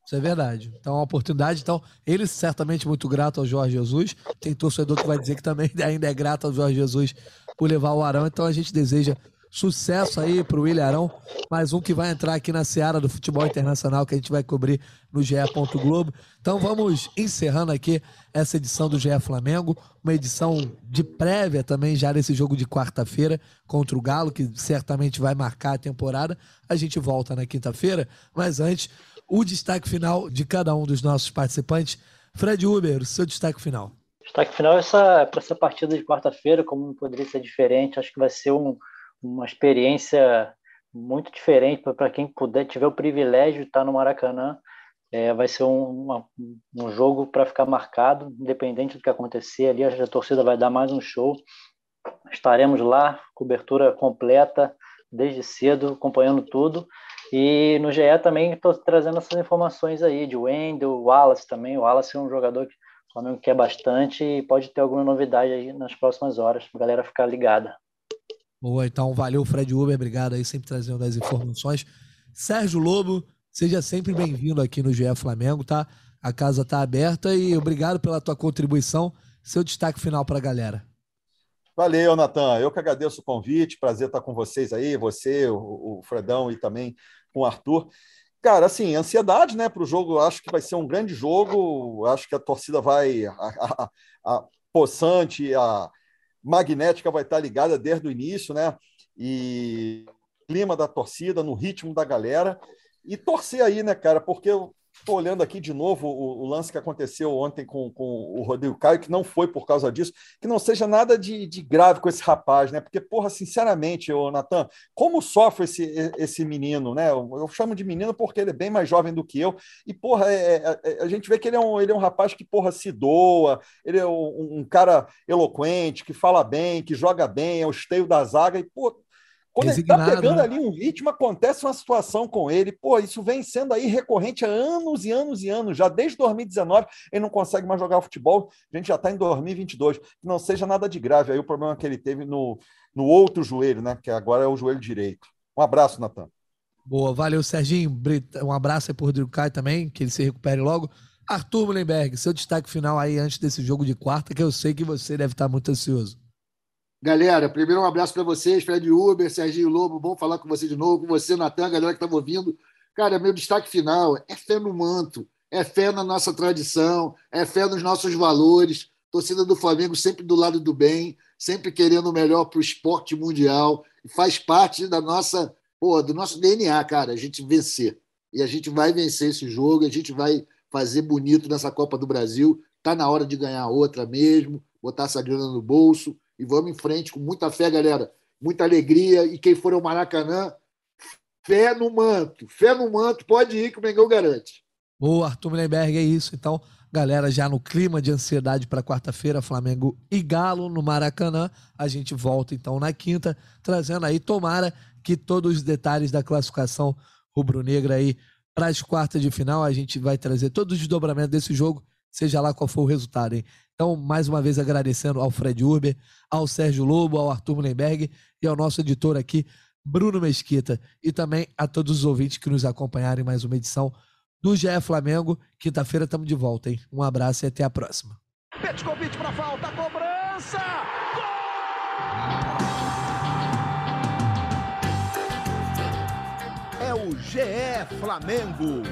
Isso é verdade. Então, é uma oportunidade. Então, ele certamente muito grato ao Jorge Jesus. Tem torcedor que vai dizer que também <laughs> ainda é grato ao Jorge Jesus por levar o Arão. Então, a gente deseja sucesso aí para o William Arão. Mais um que vai entrar aqui na seara do futebol internacional que a gente vai cobrir no GE. Globo. Então, vamos encerrando aqui essa edição do GE Flamengo. Uma edição de prévia também já nesse jogo de quarta-feira contra o Galo, que certamente vai marcar a temporada. A gente volta na quinta-feira. Mas antes o destaque final de cada um dos nossos participantes. Fred Uber, seu destaque final. Destaque final é essa, para essa partida de quarta-feira, como poderia ser diferente, acho que vai ser um, uma experiência muito diferente para quem puder, tiver o privilégio de estar no Maracanã. É, vai ser um, uma, um jogo para ficar marcado, independente do que acontecer ali, a torcida vai dar mais um show. Estaremos lá, cobertura completa, desde cedo, acompanhando tudo. E no GE também estou trazendo essas informações aí de Wendel, Wallace também. O Wallace é um jogador que o Flamengo quer bastante e pode ter alguma novidade aí nas próximas horas, para a galera ficar ligada. Boa, então valeu, Fred Uber, obrigado aí, sempre trazendo as informações. Sérgio Lobo, seja sempre bem-vindo aqui no GE Flamengo, tá? A casa tá aberta e obrigado pela tua contribuição. Seu destaque final para a galera. Valeu, Natan. Eu que agradeço o convite. Prazer estar com vocês aí, você, o, Fredão e também com o Arthur. Cara, assim, ansiedade, né, para o jogo. Acho que vai ser um grande jogo. Acho que a torcida vai. A, a, a possante, a magnética vai estar ligada desde o início, né? E clima da torcida, no ritmo da galera. E torcer aí, né, cara? Porque Estou olhando aqui de novo o, o, lance que aconteceu ontem com, com o Rodrigo Caio, que não foi por causa disso, que não seja nada de, de grave com esse rapaz, né? Porque, porra, sinceramente, ô, Natan, como sofre esse, esse menino, né? Eu, eu, chamo de menino porque ele é bem mais jovem do que eu, e, porra, é, é, é a gente vê que ele é, um, ele é um rapaz que, porra, se doa, ele é um, um cara eloquente, que fala bem, que joga bem, é o esteio da zaga, e, pô, quando ele está pegando né? ali um ritmo, acontece uma situação com ele. Pô, isso vem sendo aí recorrente há anos e anos e anos. Já desde 2019 ele não consegue mais jogar futebol. A gente já está em 2022. Que não seja nada de grave aí o problema que ele teve no, no outro joelho, né? Que agora é o joelho direito. Um abraço, Natan. Boa, valeu, Serginho. Um abraço aí por Rodrigo Caio também, que ele se recupere logo. Arthur Mullenberg, seu destaque final aí antes desse jogo de quarta, que eu sei que você deve estar muito ansioso. Galera, primeiro um abraço para vocês, Fred Uber, Serginho Lobo, bom falar com você de novo, com você, Natan, galera que estava ouvindo. Cara, meu destaque final é fé no manto, é fé na nossa tradição, é fé nos nossos valores. Torcida do Flamengo sempre do lado do bem, sempre querendo o melhor para o esporte mundial. Faz parte da nossa, pô, do nosso DNA, cara, a gente vencer. E a gente vai vencer esse jogo, a gente vai fazer bonito nessa Copa do Brasil. Tá na hora de ganhar outra mesmo, botar essa grana no bolso e vamos em frente com muita fé, galera. Muita alegria. E quem for ao Maracanã, fé no manto. Fé no manto, pode ir que o Mengão garante. Boa, Arthur Millenberg, é isso. Então, galera, já no clima de ansiedade para quarta-feira, Flamengo e Galo no Maracanã. A gente volta então na quinta, trazendo aí, tomara que todos os detalhes da classificação rubro-negra aí para as quartas de final. A gente vai trazer todos os desdobramentos desse jogo, seja lá qual for o resultado, hein? Então, mais uma vez agradecendo ao Fred Urber, ao Sérgio Lobo, ao Arthur Mullenberg e ao nosso editor aqui, Bruno Mesquita, e também a todos os ouvintes que nos acompanharam em mais uma edição do GE Flamengo. Quinta-feira estamos de volta, hein? Um abraço e até a próxima. Petkovic para falta, cobrança! Gol! É o GE Flamengo.